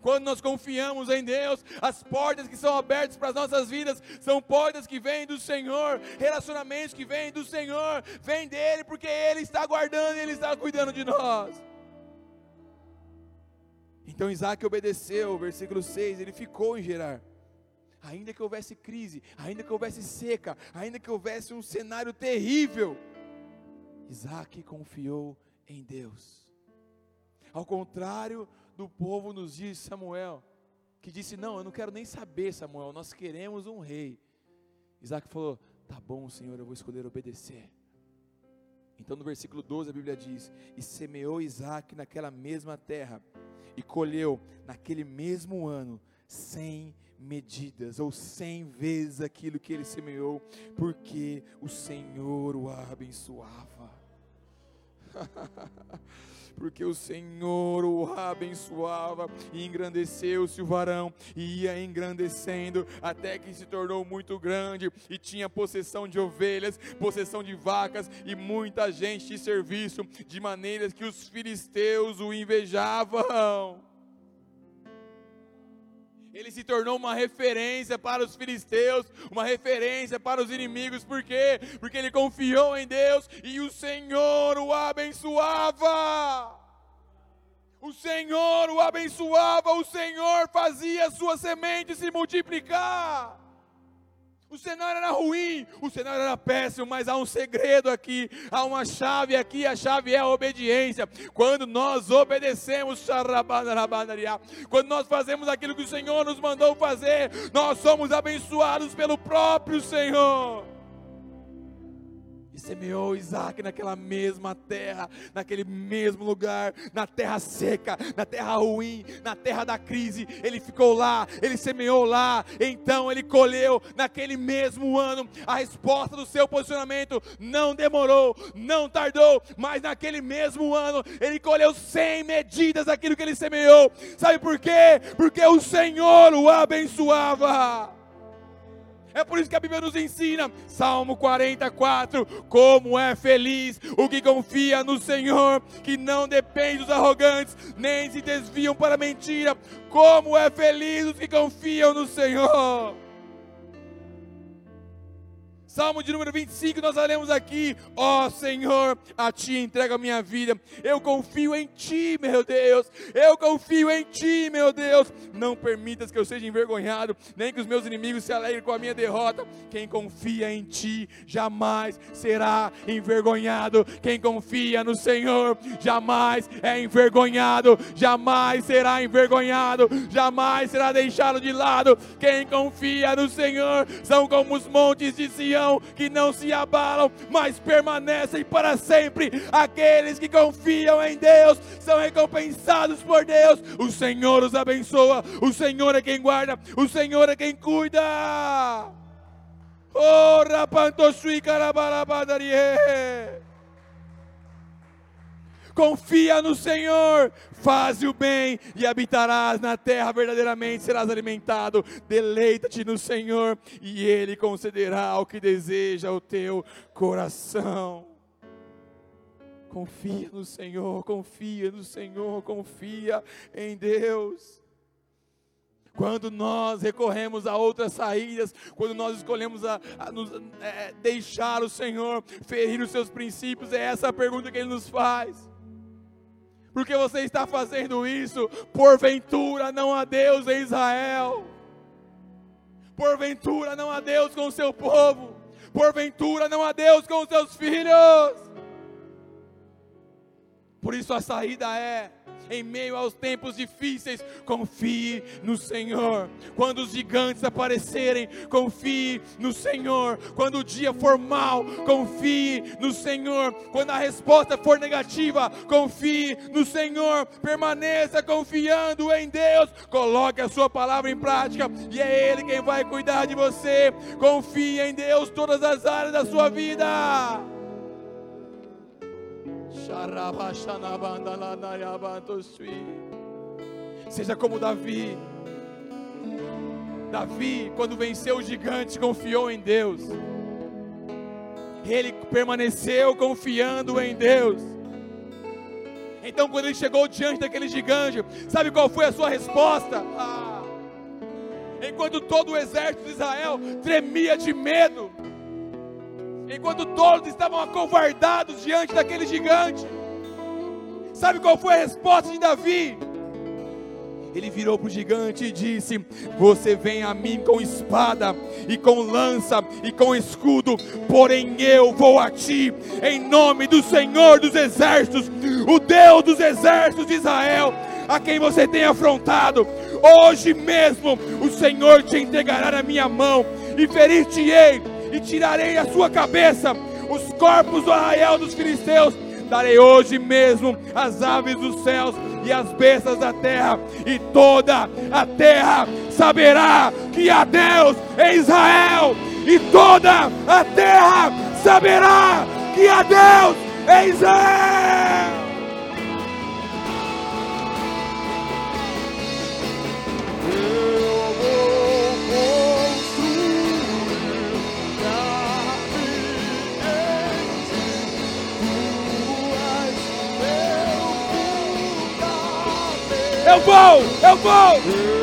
Quando nós confiamos em Deus, as portas que são abertas para as nossas vidas são portas que vêm do Senhor, relacionamentos que vêm do Senhor, vêm dele, porque Ele está guardando, Ele está cuidando de nós. Então Isaac obedeceu, versículo 6, ele ficou em Gerar. Ainda que houvesse crise, ainda que houvesse seca, ainda que houvesse um cenário terrível, Isaac confiou em Deus. Ao contrário do povo nos de Samuel, que disse: Não, eu não quero nem saber, Samuel, nós queremos um rei. Isaac falou: Tá bom, Senhor, eu vou escolher obedecer. Então no versículo 12 a Bíblia diz: E semeou Isaac naquela mesma terra e colheu naquele mesmo ano cem medidas ou cem vezes aquilo que ele semeou, porque o Senhor o abençoava. porque o Senhor o abençoava e engrandeceu-se o varão e ia engrandecendo até que se tornou muito grande e tinha possessão de ovelhas, possessão de vacas e muita gente de serviço, de maneiras que os filisteus o invejavam. Ele se tornou uma referência para os filisteus, uma referência para os inimigos, por quê? Porque ele confiou em Deus e o Senhor o abençoava. O Senhor o abençoava, o Senhor fazia a sua semente se multiplicar. O cenário era ruim, o cenário era péssimo, mas há um segredo aqui, há uma chave aqui, a chave é a obediência. Quando nós obedecemos, quando nós fazemos aquilo que o Senhor nos mandou fazer, nós somos abençoados pelo próprio Senhor e semeou Isaac naquela mesma terra, naquele mesmo lugar, na terra seca, na terra ruim, na terra da crise. Ele ficou lá, ele semeou lá, então ele colheu naquele mesmo ano. A resposta do seu posicionamento não demorou, não tardou, mas naquele mesmo ano ele colheu sem medidas aquilo que ele semeou. Sabe por quê? Porque o Senhor o abençoava. É por isso que a Bíblia nos ensina, Salmo 44, como é feliz o que confia no Senhor, que não depende dos arrogantes, nem se desviam para a mentira. Como é feliz os que confiam no Senhor. Salmo de número 25, nós lemos aqui: Ó oh, Senhor, a Ti entrego a minha vida. Eu confio em Ti, meu Deus. Eu confio em Ti, meu Deus. Não permitas que eu seja envergonhado, nem que os meus inimigos se alegrem com a minha derrota. Quem confia em Ti jamais será envergonhado. Quem confia no Senhor jamais é envergonhado, jamais será envergonhado, jamais será deixado de lado. Quem confia no Senhor são como os montes de Sião que não se abalam, mas permanecem para sempre. Aqueles que confiam em Deus são recompensados por Deus. O Senhor os abençoa, o Senhor é quem guarda, o Senhor é quem cuida. Oh, rapantosui carabarabadarie. Confia no Senhor, faze o bem e habitarás na terra, verdadeiramente serás alimentado. Deleita-te no Senhor e Ele concederá o que deseja o teu coração. Confia no Senhor, confia no Senhor, confia em Deus. Quando nós recorremos a outras saídas, quando nós escolhemos a, a nos, é, deixar o Senhor ferir os seus princípios, é essa a pergunta que Ele nos faz porque você está fazendo isso, porventura não há Deus em Israel, porventura não há Deus com o seu povo, porventura não há Deus com os seus filhos. Por isso a saída é em meio aos tempos difíceis, confie no Senhor. Quando os gigantes aparecerem, confie no Senhor. Quando o dia for mal, confie no Senhor. Quando a resposta for negativa, confie no Senhor. Permaneça confiando em Deus. Coloque a sua palavra em prática e é Ele quem vai cuidar de você. Confie em Deus todas as áreas da sua vida. Seja como Davi. Davi, quando venceu o gigante, confiou em Deus. Ele permaneceu confiando em Deus. Então, quando ele chegou diante daquele gigante, sabe qual foi a sua resposta? Ah, enquanto todo o exército de Israel tremia de medo, enquanto todos estavam acovardados diante daquele gigante. Sabe qual foi a resposta de Davi? Ele virou para o gigante e disse: Você vem a mim com espada e com lança e com escudo, porém eu vou a ti, em nome do Senhor dos Exércitos, o Deus dos Exércitos de Israel, a quem você tem afrontado. Hoje mesmo o Senhor te entregará na minha mão e ferir-te-ei e tirarei a sua cabeça, os corpos do arraial dos filisteus. Darei hoje mesmo as aves dos céus e as bestas da terra, e toda a terra saberá que há Deus em Israel, e toda a terra saberá que há Deus em Israel. Eu vou, eu vou.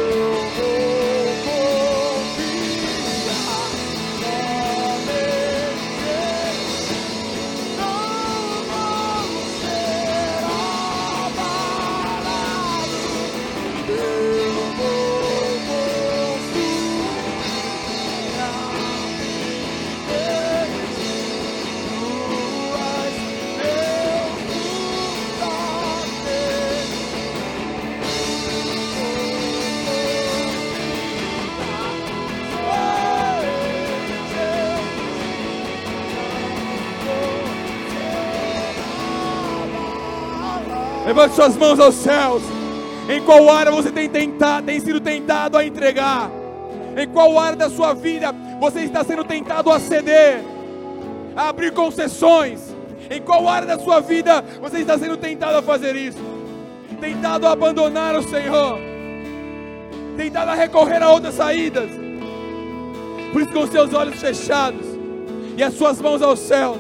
Levante suas mãos aos céus. Em qual área você tem tentado, tem sido tentado a entregar? Em qual área da sua vida você está sendo tentado a ceder, a abrir concessões? Em qual área da sua vida você está sendo tentado a fazer isso? Tentado a abandonar o Senhor? Tentado a recorrer a outras saídas? Por isso, com seus olhos fechados e as suas mãos aos céus.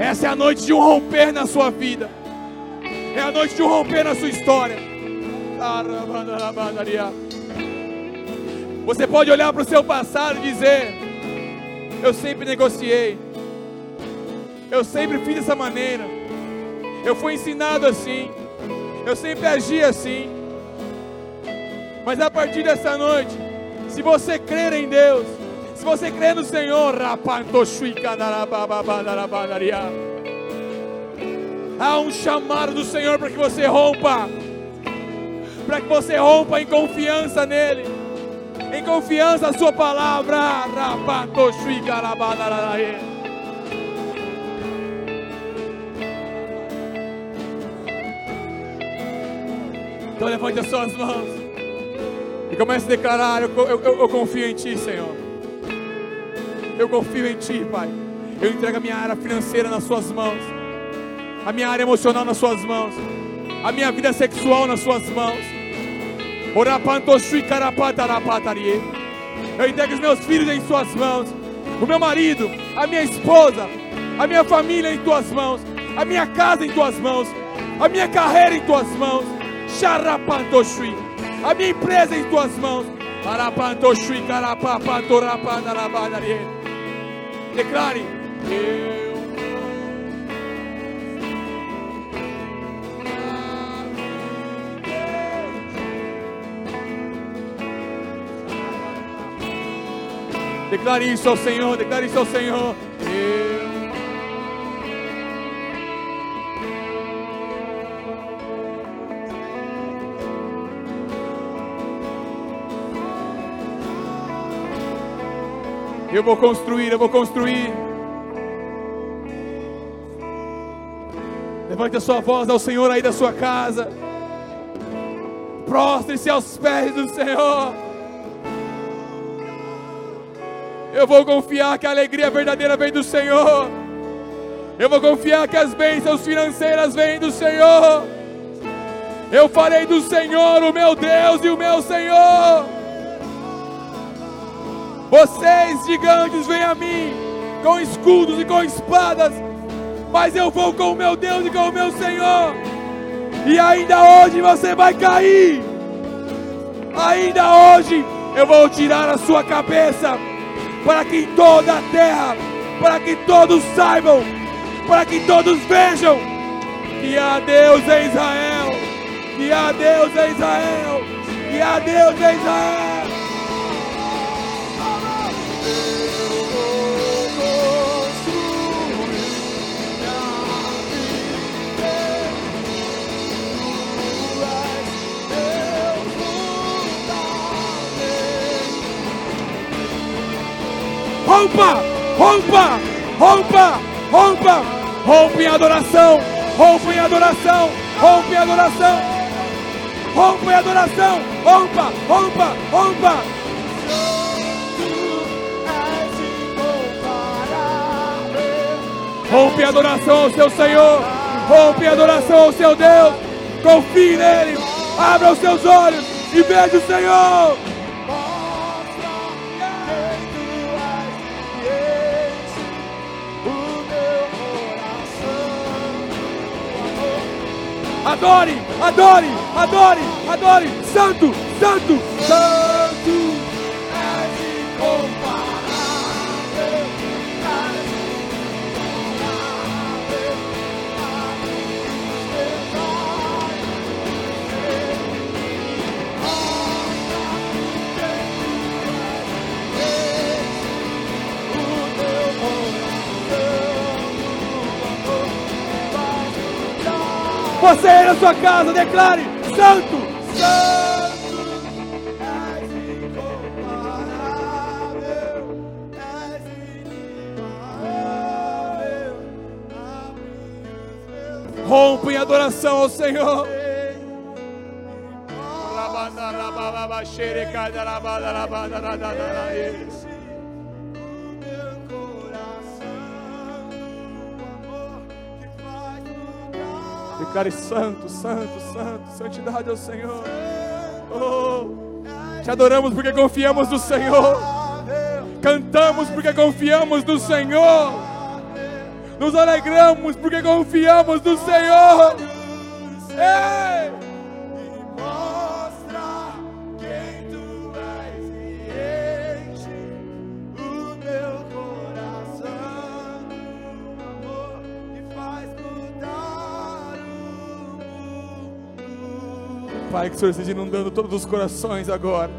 Essa é a noite de um romper na sua vida. É a noite de um romper na sua história. Você pode olhar para o seu passado e dizer: Eu sempre negociei. Eu sempre fiz dessa maneira. Eu fui ensinado assim. Eu sempre agi assim. Mas a partir dessa noite, se você crer em Deus, se você crê no Senhor, há um chamado do Senhor para que você rompa, para que você rompa em confiança nele, em confiança na Sua palavra. Então levante as suas mãos e comece a declarar: eu, eu, eu confio em Ti, Senhor. Eu confio em Ti, Pai. Eu entrego a minha área financeira nas Suas mãos, a minha área emocional nas Suas mãos, a minha vida sexual nas Suas mãos. Eu entrego os meus filhos em Suas mãos, o meu marido, a minha esposa, a minha família em Tuas mãos, a minha casa em Tuas mãos, a minha carreira em Tuas mãos, a minha empresa em Tuas mãos. Arapantoshi, carapapa, torapa, darabadarie. Declare: Eu Declare isso ao Senhor, declare isso ao Senhor. Eu Eu vou construir, eu vou construir. Levante a sua voz ao Senhor aí da sua casa. Prostre-se aos pés do Senhor. Eu vou confiar que a alegria verdadeira vem do Senhor. Eu vou confiar que as bênçãos financeiras vêm do Senhor. Eu farei do Senhor o meu Deus e o meu Senhor. Vocês, gigantes, vêm a mim com escudos e com espadas, mas eu vou com o meu Deus e com o meu Senhor. E ainda hoje você vai cair. Ainda hoje eu vou tirar a sua cabeça, para que em toda a terra, para que todos saibam, para que todos vejam que há Deus em Israel, que há Deus em Israel, que há Deus em Israel. Rompa, rompa, rompa, rompa, rompa em adoração, rompa em adoração, rompa em adoração, rompa em adoração, rompa, rompa, rompa. Rompe adoração ao seu Senhor, rompe adoração ao seu Deus, confie nele, abra os seus olhos e veja o Senhor. adore, adore, adore, adore, santo, santo, santo, Você aí na sua casa, declare: Santo, Santo, és incomparável, és inigualável. Rompa em adoração ao Senhor. Declare santo, santo, santo, santidade ao Senhor. Oh, te adoramos porque confiamos no Senhor. Cantamos porque confiamos no Senhor. Nos alegramos porque confiamos no Senhor. Ei! Pai, que o Senhor esteja inundando todos os corações agora.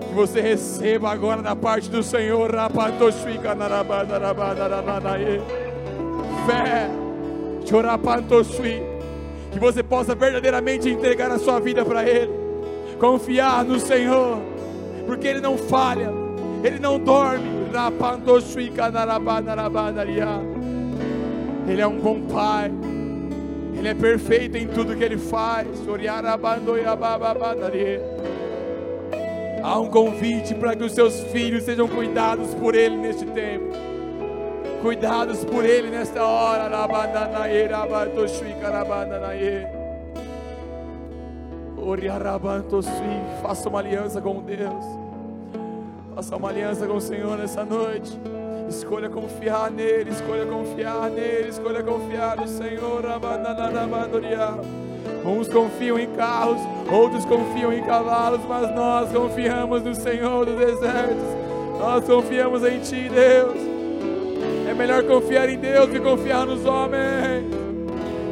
Que você receba agora da parte do Senhor. Fé. Que você possa verdadeiramente entregar a sua vida para Ele. Confiar no Senhor. Porque Ele não falha. Ele não dorme. Rapantosui ele é um bom pai. Ele é perfeito em tudo que ele faz. Há um convite para que os seus filhos sejam cuidados por ele neste tempo. Cuidados por ele nesta hora. Faça uma aliança com Deus. Faça uma aliança com o Senhor nessa noite. Escolha confiar nele, escolha confiar nele, escolha confiar no Senhor. Uns confiam em carros, outros confiam em cavalos, mas nós confiamos no Senhor dos exércitos. Nós confiamos em Ti, Deus. É melhor confiar em Deus que confiar nos homens.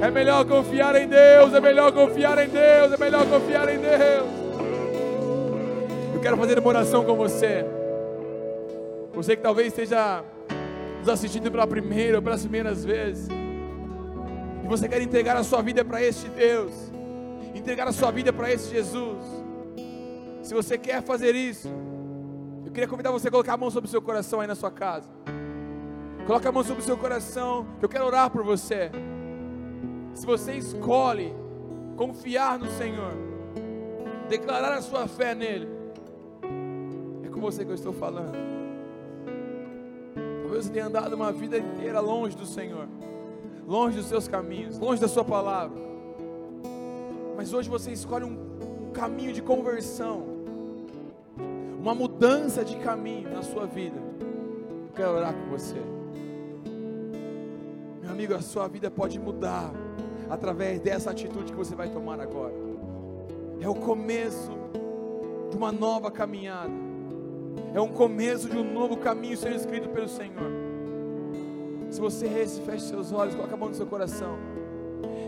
É melhor confiar em Deus, é melhor confiar em Deus, é melhor confiar em Deus. Eu quero fazer uma oração com você. Você que talvez esteja nos assistindo pela primeira ou pelas primeiras vezes. E você quer entregar a sua vida para este Deus, entregar a sua vida para esse Jesus. Se você quer fazer isso, eu queria convidar você a colocar a mão sobre o seu coração aí na sua casa. Coloca a mão sobre o seu coração, eu quero orar por você. Se você escolhe confiar no Senhor, declarar a sua fé nele, é com você que eu estou falando. Talvez você tenha andado uma vida inteira longe do Senhor, longe dos seus caminhos, longe da Sua palavra. Mas hoje você escolhe um, um caminho de conversão, uma mudança de caminho na sua vida. Eu quero orar com você. Meu amigo, a sua vida pode mudar através dessa atitude que você vai tomar agora. É o começo de uma nova caminhada. É um começo de um novo caminho sendo escrito pelo Senhor. Se você é esse, feche seus olhos, coloque a mão no seu coração.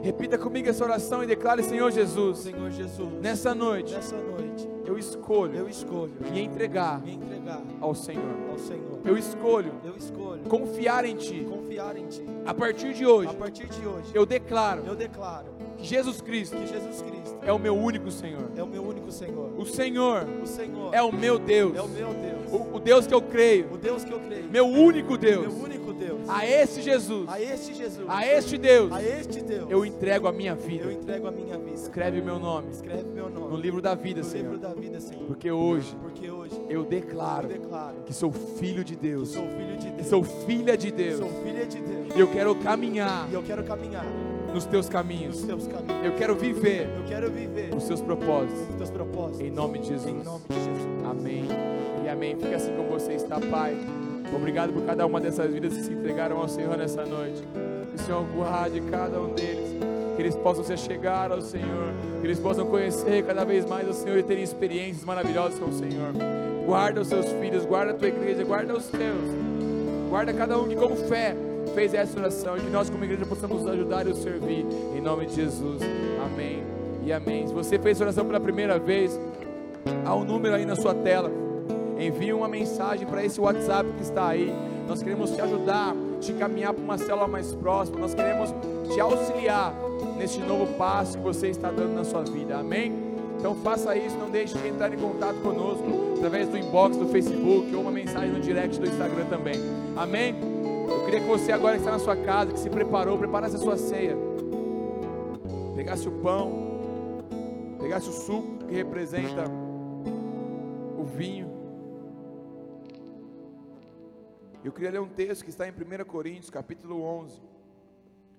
Repita comigo essa oração e declare, Senhor Jesus. Senhor Jesus. Nessa noite. Nessa noite. Eu escolho. Eu escolho. Me entregar. Me entregar ao Senhor. Ao Senhor. Eu escolho. Eu escolho. Confiar em Ti. Confiar em Ti. A partir de hoje. A partir de hoje. Eu declaro. Eu declaro. Que Jesus Cristo. Que Jesus Cristo. É o meu único Senhor. É o meu único Senhor. O Senhor. O Senhor. É o meu Deus. É o meu Deus. O, o Deus que eu creio. O Deus que eu creio. Meu único Deus. Meu único Deus. A esse Jesus. A este Jesus. A este Deus. A este Deus. Eu entrego a minha vida. Eu entrego a minha vida. Escreve meu nome. Escreve meu nome. No livro da vida, no Senhor. livro da vida, Senhor. Porque hoje. Porque hoje. Eu declaro. Eu declaro. Que sou filho de Deus. Que sou filho de Deus. Que sou filha de Deus. Sou filha de Deus. E eu quero caminhar. E eu quero caminhar. Nos teus caminhos. Nos teus caminhos. Eu quero viver. Eu quero viver. Os seus propósitos. Os teus propósitos. Em nome de Jesus. Em nome de Jesus. Amém. E amém. Fica assim como você está, Pai. Obrigado por cada uma dessas vidas que se entregaram ao Senhor nessa noite. Que o Senhor guarde cada um deles. Que eles possam se chegar ao Senhor. Que eles possam conhecer cada vez mais o Senhor e terem experiências maravilhosas com o Senhor. Guarda os seus filhos, guarda a tua igreja, guarda os teus. Guarda cada um que com fé fez essa oração e que nós como igreja possamos ajudar e o servir em nome de Jesus. Amém. E amém. Se você fez essa oração pela primeira vez, há um número aí na sua tela. Envie uma mensagem para esse WhatsApp que está aí. Nós queremos te ajudar, te caminhar para uma célula mais próxima. Nós queremos te auxiliar neste novo passo que você está dando na sua vida. Amém? Então faça isso, não deixe de entrar em contato conosco através do inbox do Facebook ou uma mensagem no direct do Instagram também. Amém? Eu queria que você agora que está na sua casa, que se preparou, preparasse a sua ceia. Pegasse o pão, pegasse o suco que representa o vinho. Eu queria ler um texto que está em 1 Coríntios, capítulo 11,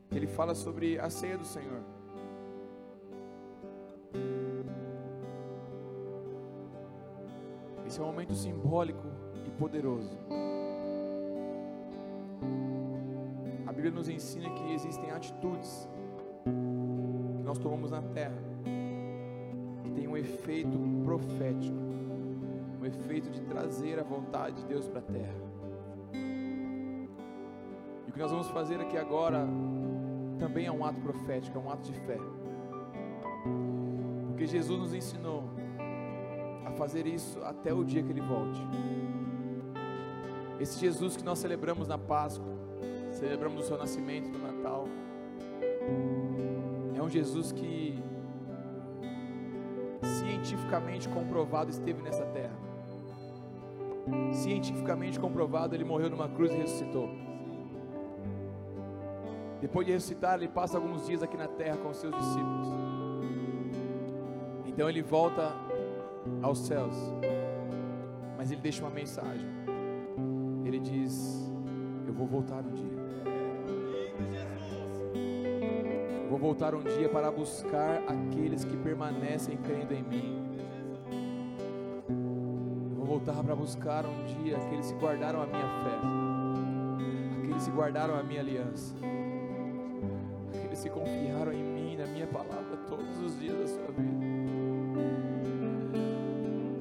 que ele fala sobre a ceia do Senhor. Esse é um momento simbólico e poderoso. A Bíblia nos ensina que existem atitudes que nós tomamos na terra que tem um efeito profético, um efeito de trazer a vontade de Deus para a terra. O que nós vamos fazer aqui agora também é um ato profético, é um ato de fé. Porque Jesus nos ensinou a fazer isso até o dia que Ele volte. Esse Jesus que nós celebramos na Páscoa, celebramos o seu nascimento no Natal, é um Jesus que cientificamente comprovado esteve nessa terra. Cientificamente comprovado, ele morreu numa cruz e ressuscitou. Depois de ressuscitar, ele passa alguns dias aqui na terra com os seus discípulos. Então ele volta aos céus. Mas ele deixa uma mensagem. Ele diz: Eu vou voltar um dia. Eu vou voltar um dia para buscar aqueles que permanecem crendo em mim. Eu vou voltar para buscar um dia aqueles que guardaram a minha fé, aqueles que guardaram a minha aliança, que confiaram em mim, na minha palavra, todos os dias da sua vida.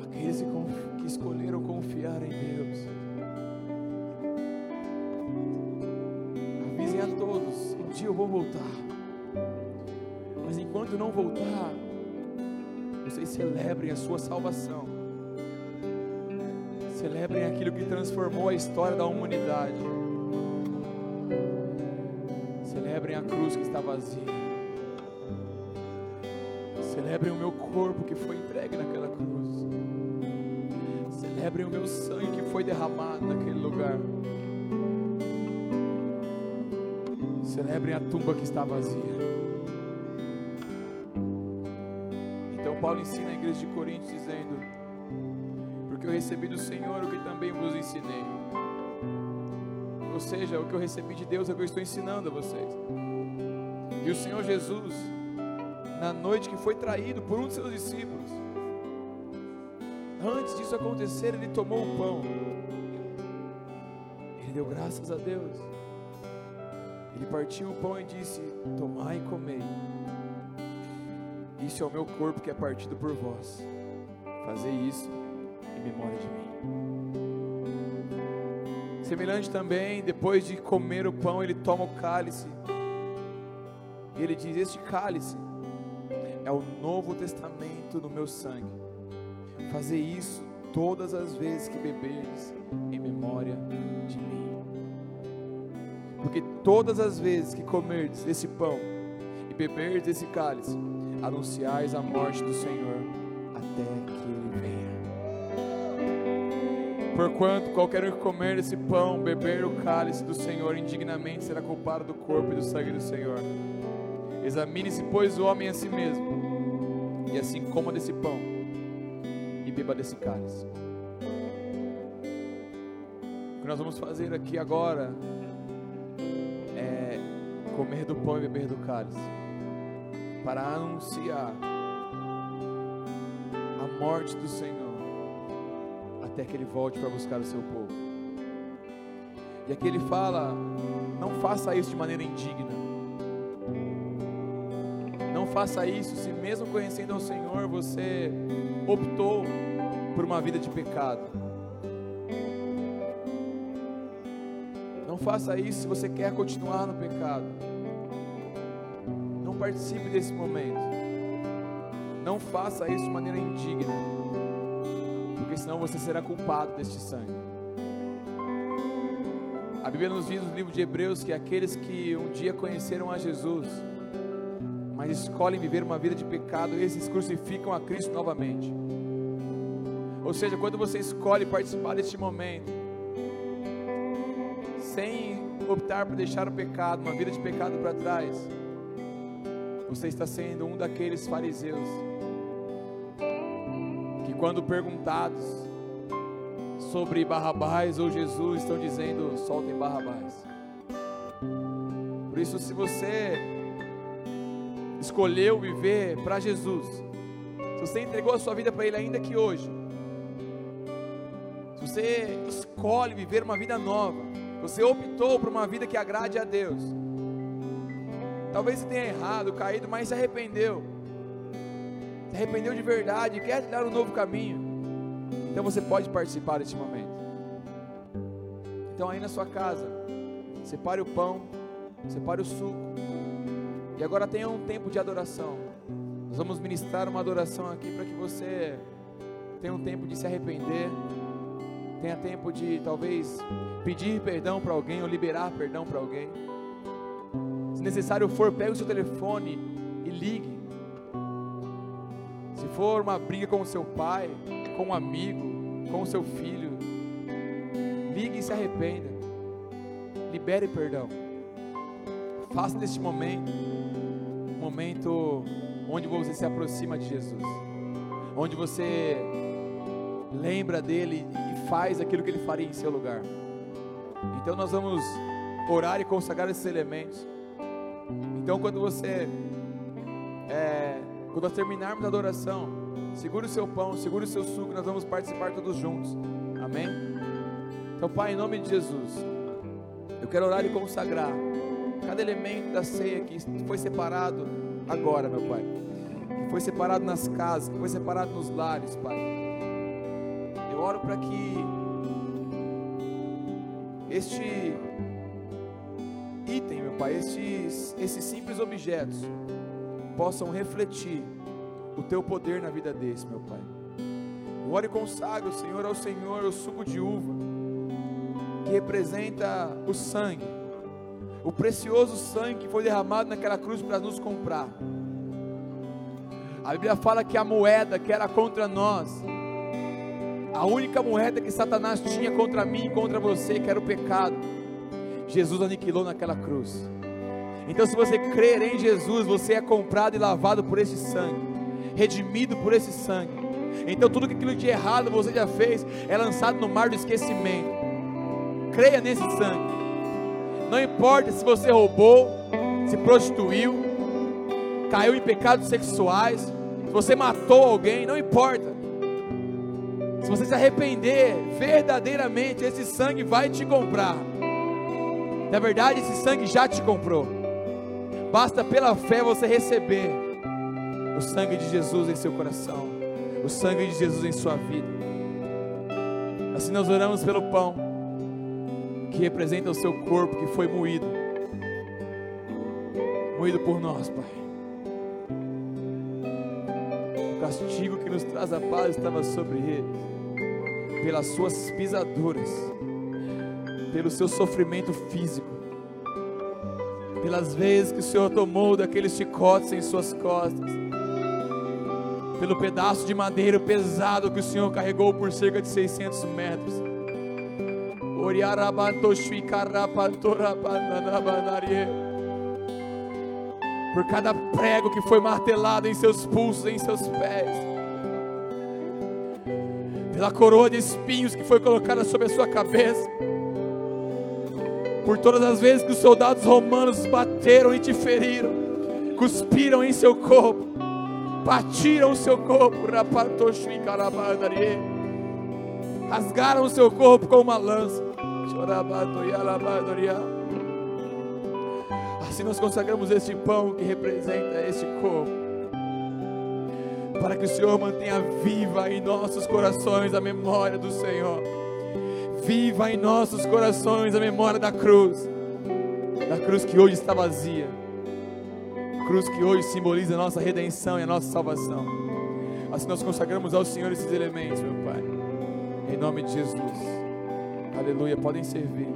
Aqueles que, que escolheram confiar em Deus. Avisem a todos: um dia eu vou voltar. Mas enquanto não voltar, vocês celebrem a sua salvação. Celebrem aquilo que transformou a história da humanidade. Cruz que está vazia. Celebrem o meu corpo que foi entregue naquela cruz. Celebrem o meu sangue que foi derramado naquele lugar. Celebrem a tumba que está vazia. Então Paulo ensina a igreja de Coríntios dizendo: Porque eu recebi do Senhor o que também vos ensinei. Ou seja, o que eu recebi de Deus é o que eu estou ensinando a vocês. E o Senhor Jesus, na noite que foi traído por um de seus discípulos, antes disso acontecer, ele tomou o pão. Ele deu graças a Deus. Ele partiu o pão e disse: Tomai e comei. Isso é o meu corpo que é partido por vós. Fazei isso em memória de mim. Semelhante também, depois de comer o pão, ele toma o cálice. E ele diz: Este cálice é o novo testamento no meu sangue. Fazei isso todas as vezes que beberdes em memória de mim. Porque todas as vezes que comerdes esse pão e beberdes esse cálice, anunciais a morte do Senhor até que ele venha. Porquanto qualquer um que comer esse pão, beber o cálice do Senhor indignamente será culpado do corpo e do sangue do Senhor. Examine-se, pois, o homem a si mesmo, e assim coma desse pão e beba desse cálice. O que nós vamos fazer aqui agora é comer do pão e beber do cálice, para anunciar a morte do Senhor, até que Ele volte para buscar o seu povo. E aqui Ele fala: não faça isso de maneira indigna. Faça isso se, mesmo conhecendo ao Senhor, você optou por uma vida de pecado. Não faça isso se você quer continuar no pecado. Não participe desse momento. Não faça isso de maneira indigna, porque senão você será culpado deste sangue. A Bíblia nos diz no livro de Hebreus que aqueles que um dia conheceram a Jesus, mas escolhem viver uma vida de pecado, esses crucificam a Cristo novamente. Ou seja, quando você escolhe participar deste momento, sem optar por deixar o pecado, uma vida de pecado para trás, você está sendo um daqueles fariseus que, quando perguntados sobre Barrabás ou Jesus, estão dizendo: soltem Barrabás. Por isso, se você escolheu viver para Jesus, se você entregou a sua vida para Ele ainda que hoje, se você escolhe viver uma vida nova, você optou por uma vida que agrade a Deus, talvez você tenha errado, caído, mas se arrependeu, se arrependeu de verdade, quer dar um novo caminho, então você pode participar desse momento. Então aí na sua casa, separe o pão, separe o suco. E agora tenha um tempo de adoração. Nós vamos ministrar uma adoração aqui para que você tenha um tempo de se arrepender, tenha tempo de talvez pedir perdão para alguém ou liberar perdão para alguém. Se necessário for, pegue o seu telefone e ligue. Se for uma briga com o seu pai, com um amigo, com o seu filho, ligue e se arrependa. Libere perdão. Faça deste momento momento onde você se aproxima de Jesus, onde você lembra dele e faz aquilo que ele faria em seu lugar. Então nós vamos orar e consagrar esses elementos. Então quando você é, quando nós terminarmos a adoração, segure o seu pão, segure o seu suco, nós vamos participar todos juntos. Amém? Então, Pai, em nome de Jesus, eu quero orar e consagrar cada elemento da ceia que foi separado agora, meu Pai. Que foi separado nas casas, que foi separado nos lares, Pai. Eu oro para que este item, meu Pai, estes, esses simples objetos possam refletir o Teu poder na vida desse, meu Pai. Eu oro e consagro, Senhor, ao Senhor o suco de uva, que representa o sangue, o precioso sangue que foi derramado naquela cruz para nos comprar. A Bíblia fala que a moeda que era contra nós A única moeda que Satanás tinha contra mim e contra você, que era o pecado, Jesus aniquilou naquela cruz. Então, se você crer em Jesus, você é comprado e lavado por esse sangue, redimido por esse sangue. Então, tudo aquilo de errado você já fez é lançado no mar do esquecimento. Creia nesse sangue. Não importa se você roubou, se prostituiu, caiu em pecados sexuais, se você matou alguém, não importa. Se você se arrepender verdadeiramente, esse sangue vai te comprar. Na verdade, esse sangue já te comprou. Basta pela fé você receber o sangue de Jesus em seu coração, o sangue de Jesus em sua vida. Assim nós oramos pelo pão, que representa o seu corpo que foi moído moído por nós, Pai. O castigo que nos traz a paz estava sobre ele, pelas suas pisaduras, pelo seu sofrimento físico, pelas vezes que o Senhor tomou daqueles chicotes em suas costas, pelo pedaço de madeira pesado que o Senhor carregou por cerca de 600 metros. Por cada prego que foi martelado em seus pulsos, em seus pés, pela coroa de espinhos que foi colocada sobre a sua cabeça, por todas as vezes que os soldados romanos bateram e te feriram, cuspiram em seu corpo, batiram o seu corpo, rasgaram o seu corpo com uma lança. Assim nós consagramos este pão que representa este corpo, para que o Senhor mantenha viva em nossos corações a memória do Senhor, viva em nossos corações a memória da cruz, da cruz que hoje está vazia, cruz que hoje simboliza a nossa redenção e a nossa salvação. Assim nós consagramos ao Senhor esses elementos, meu Pai, em nome de Jesus. Aleluia, podem servir.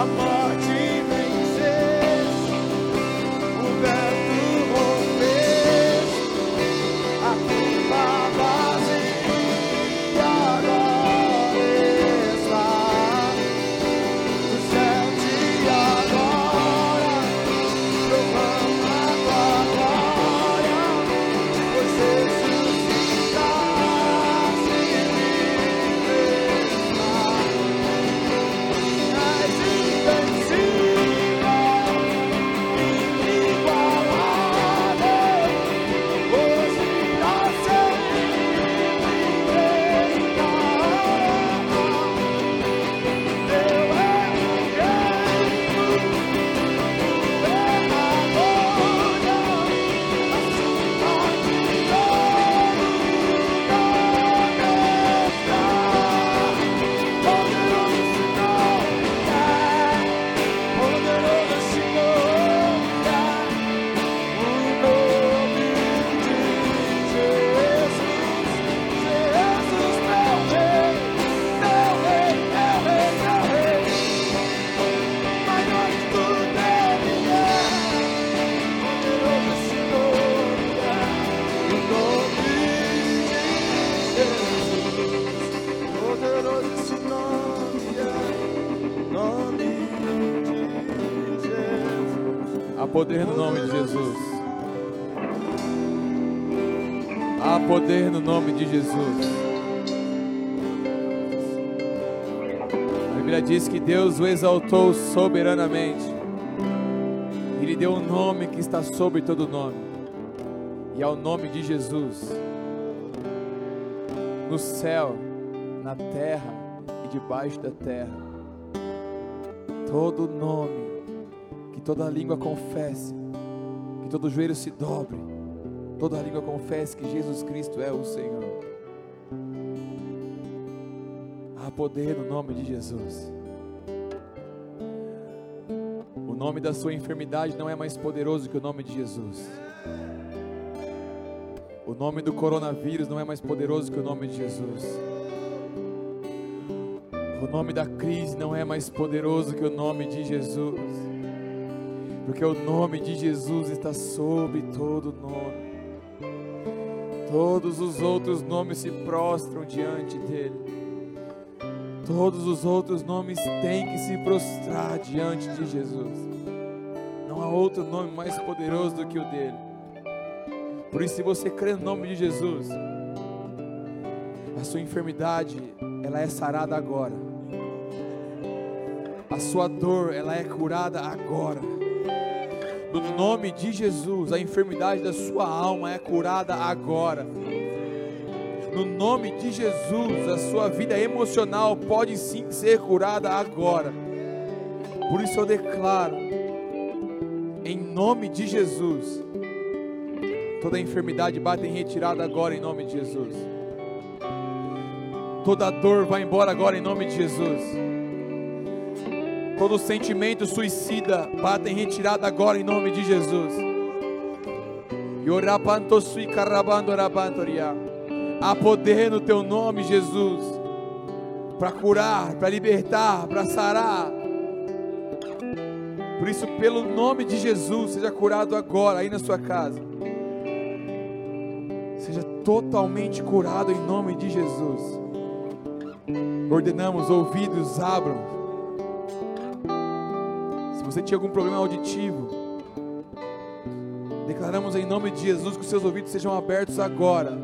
a morte o exaltou soberanamente. E lhe deu um nome que está sobre todo nome. E é o nome de Jesus. No céu, na terra e debaixo da terra. Todo nome que toda língua confesse, que todo joelho se dobre, toda língua confesse que Jesus Cristo é o Senhor. Há poder no nome de Jesus. Nome da sua enfermidade não é mais poderoso que o nome de Jesus. O nome do coronavírus não é mais poderoso que o nome de Jesus. O nome da crise não é mais poderoso que o nome de Jesus. Porque o nome de Jesus está sobre todo nome. Todos os outros nomes se prostram diante dele. Todos os outros nomes têm que se prostrar diante de Jesus. Não há outro nome mais poderoso do que o dele. Por isso, se você crê no nome de Jesus, a sua enfermidade, ela é sarada agora. A sua dor, ela é curada agora. No nome de Jesus, a enfermidade da sua alma é curada agora. No nome de Jesus, a sua vida emocional pode sim ser curada agora. Por isso eu declaro, em nome de Jesus, toda enfermidade bate em retirada agora em nome de Jesus. Toda dor vai embora agora em nome de Jesus. Todo sentimento suicida bata em retirada agora em nome de Jesus. Há poder no teu nome, Jesus, para curar, para libertar, para sarar. Por isso, pelo nome de Jesus, seja curado agora aí na sua casa. Seja totalmente curado em nome de Jesus. Ordenamos, ouvidos abram você tinha algum problema auditivo, declaramos em nome de Jesus que os seus ouvidos sejam abertos agora.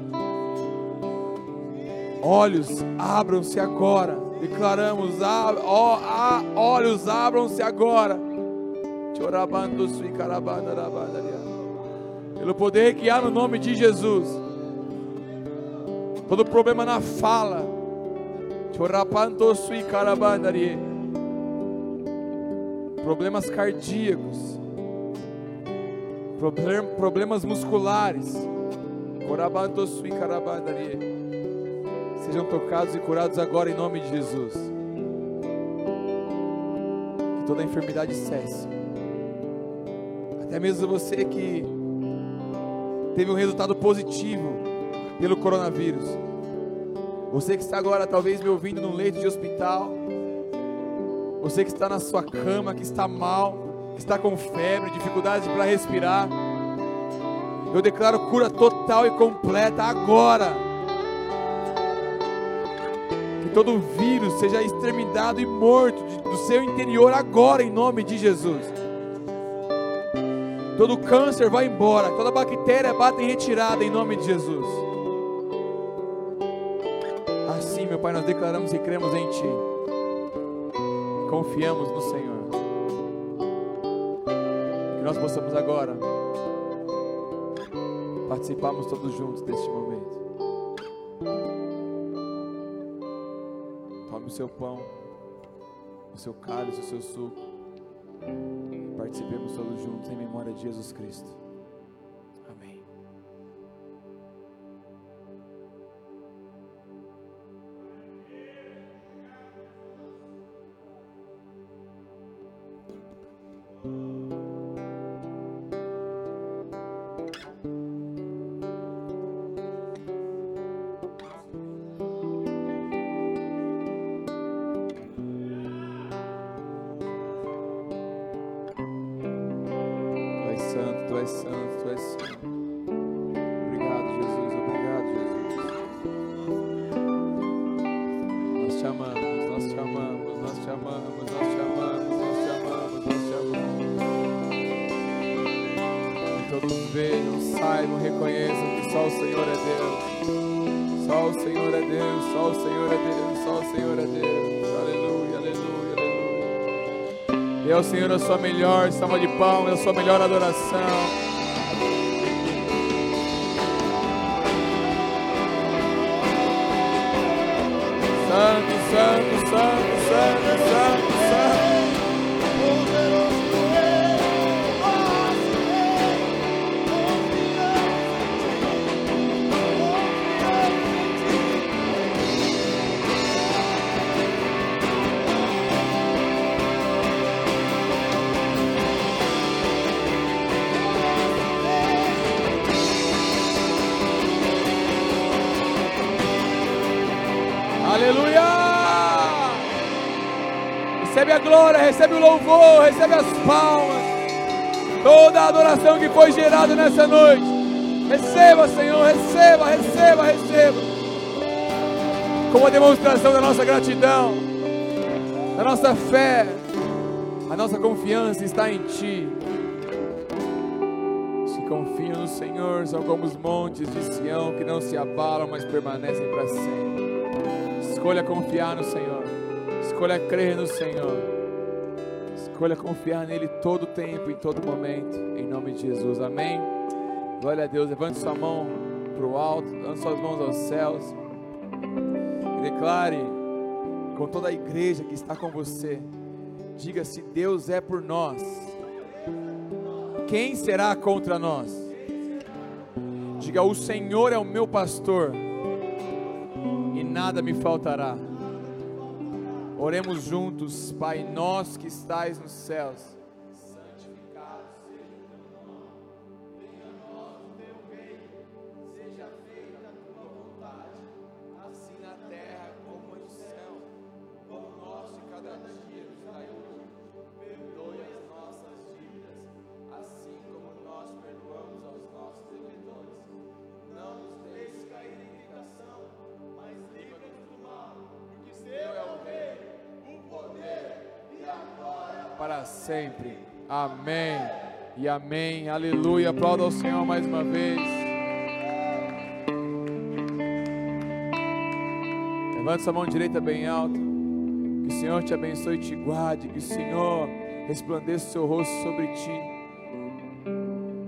Olhos, abram-se agora. Declaramos, ab ó, a, olhos, abram-se agora. Pelo poder que há no nome de Jesus. Todo problema na fala. Sui problemas cardíacos, problemas musculares, sejam tocados e curados agora em nome de Jesus. Que toda enfermidade cesse. Até mesmo você que teve um resultado positivo pelo coronavírus. Você que está agora talvez me ouvindo num leito de hospital você que está na sua cama, que está mal, que está com febre, dificuldades para respirar. Eu declaro cura total e completa agora. Todo vírus seja exterminado e morto do seu interior agora, em nome de Jesus. Todo câncer vai embora, toda bactéria bate em retirada em nome de Jesus. Assim, meu Pai, nós declaramos e cremos em Ti confiamos no Senhor. Que nós possamos agora participarmos todos juntos deste momento. Seu pão, o seu cálice, o seu suco. Participemos todos juntos em memória de Jesus Cristo. Dê ao Senhor a sua melhor salva de palmas, a sua melhor adoração. Santo, santo, santo, Aleluia! Recebe a glória, recebe o louvor, recebe as palmas. Toda a adoração que foi gerada nessa noite. Receba, Senhor, receba, receba, receba. Como a demonstração da nossa gratidão, da nossa fé, a nossa confiança está em Ti. Se confiam no Senhor, são como os montes de Sião que não se abalam, mas permanecem para sempre. Escolha confiar no Senhor. Escolha crer no Senhor. Escolha confiar nele todo o tempo, em todo momento. Em nome de Jesus. Amém. Glória a Deus. Levante sua mão para o alto. Levante suas mãos aos céus. E declare com toda a igreja que está com você. Diga se Deus é por nós. Quem será contra nós? Diga: O Senhor é o meu pastor nada me faltará. Oremos juntos, Pai, nós que estais nos céus. Para sempre. Amém. E amém. Aleluia. Aplauda ao Senhor mais uma vez. Levante sua mão direita bem alto. Que o Senhor te abençoe e te guarde. Que o Senhor resplandeça o seu rosto sobre ti.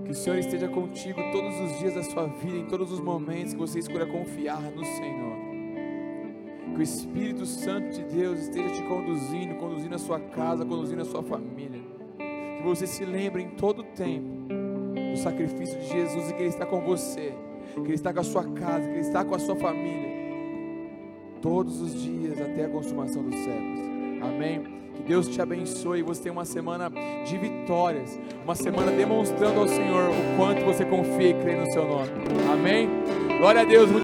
Que o Senhor esteja contigo todos os dias da sua vida, em todos os momentos que você escolha confiar no Senhor. Que o Espírito Santo de Deus esteja te conduzindo, conduzindo a sua casa, conduzindo a sua família. Que você se lembre em todo o tempo do sacrifício de Jesus e que Ele está com você, que Ele está com a sua casa, que Ele está com a sua família, todos os dias até a consumação dos séculos. Amém. Que Deus te abençoe e você tenha uma semana de vitórias, uma semana demonstrando ao Senhor o quanto você confia e crê no seu nome. Amém. Glória a Deus.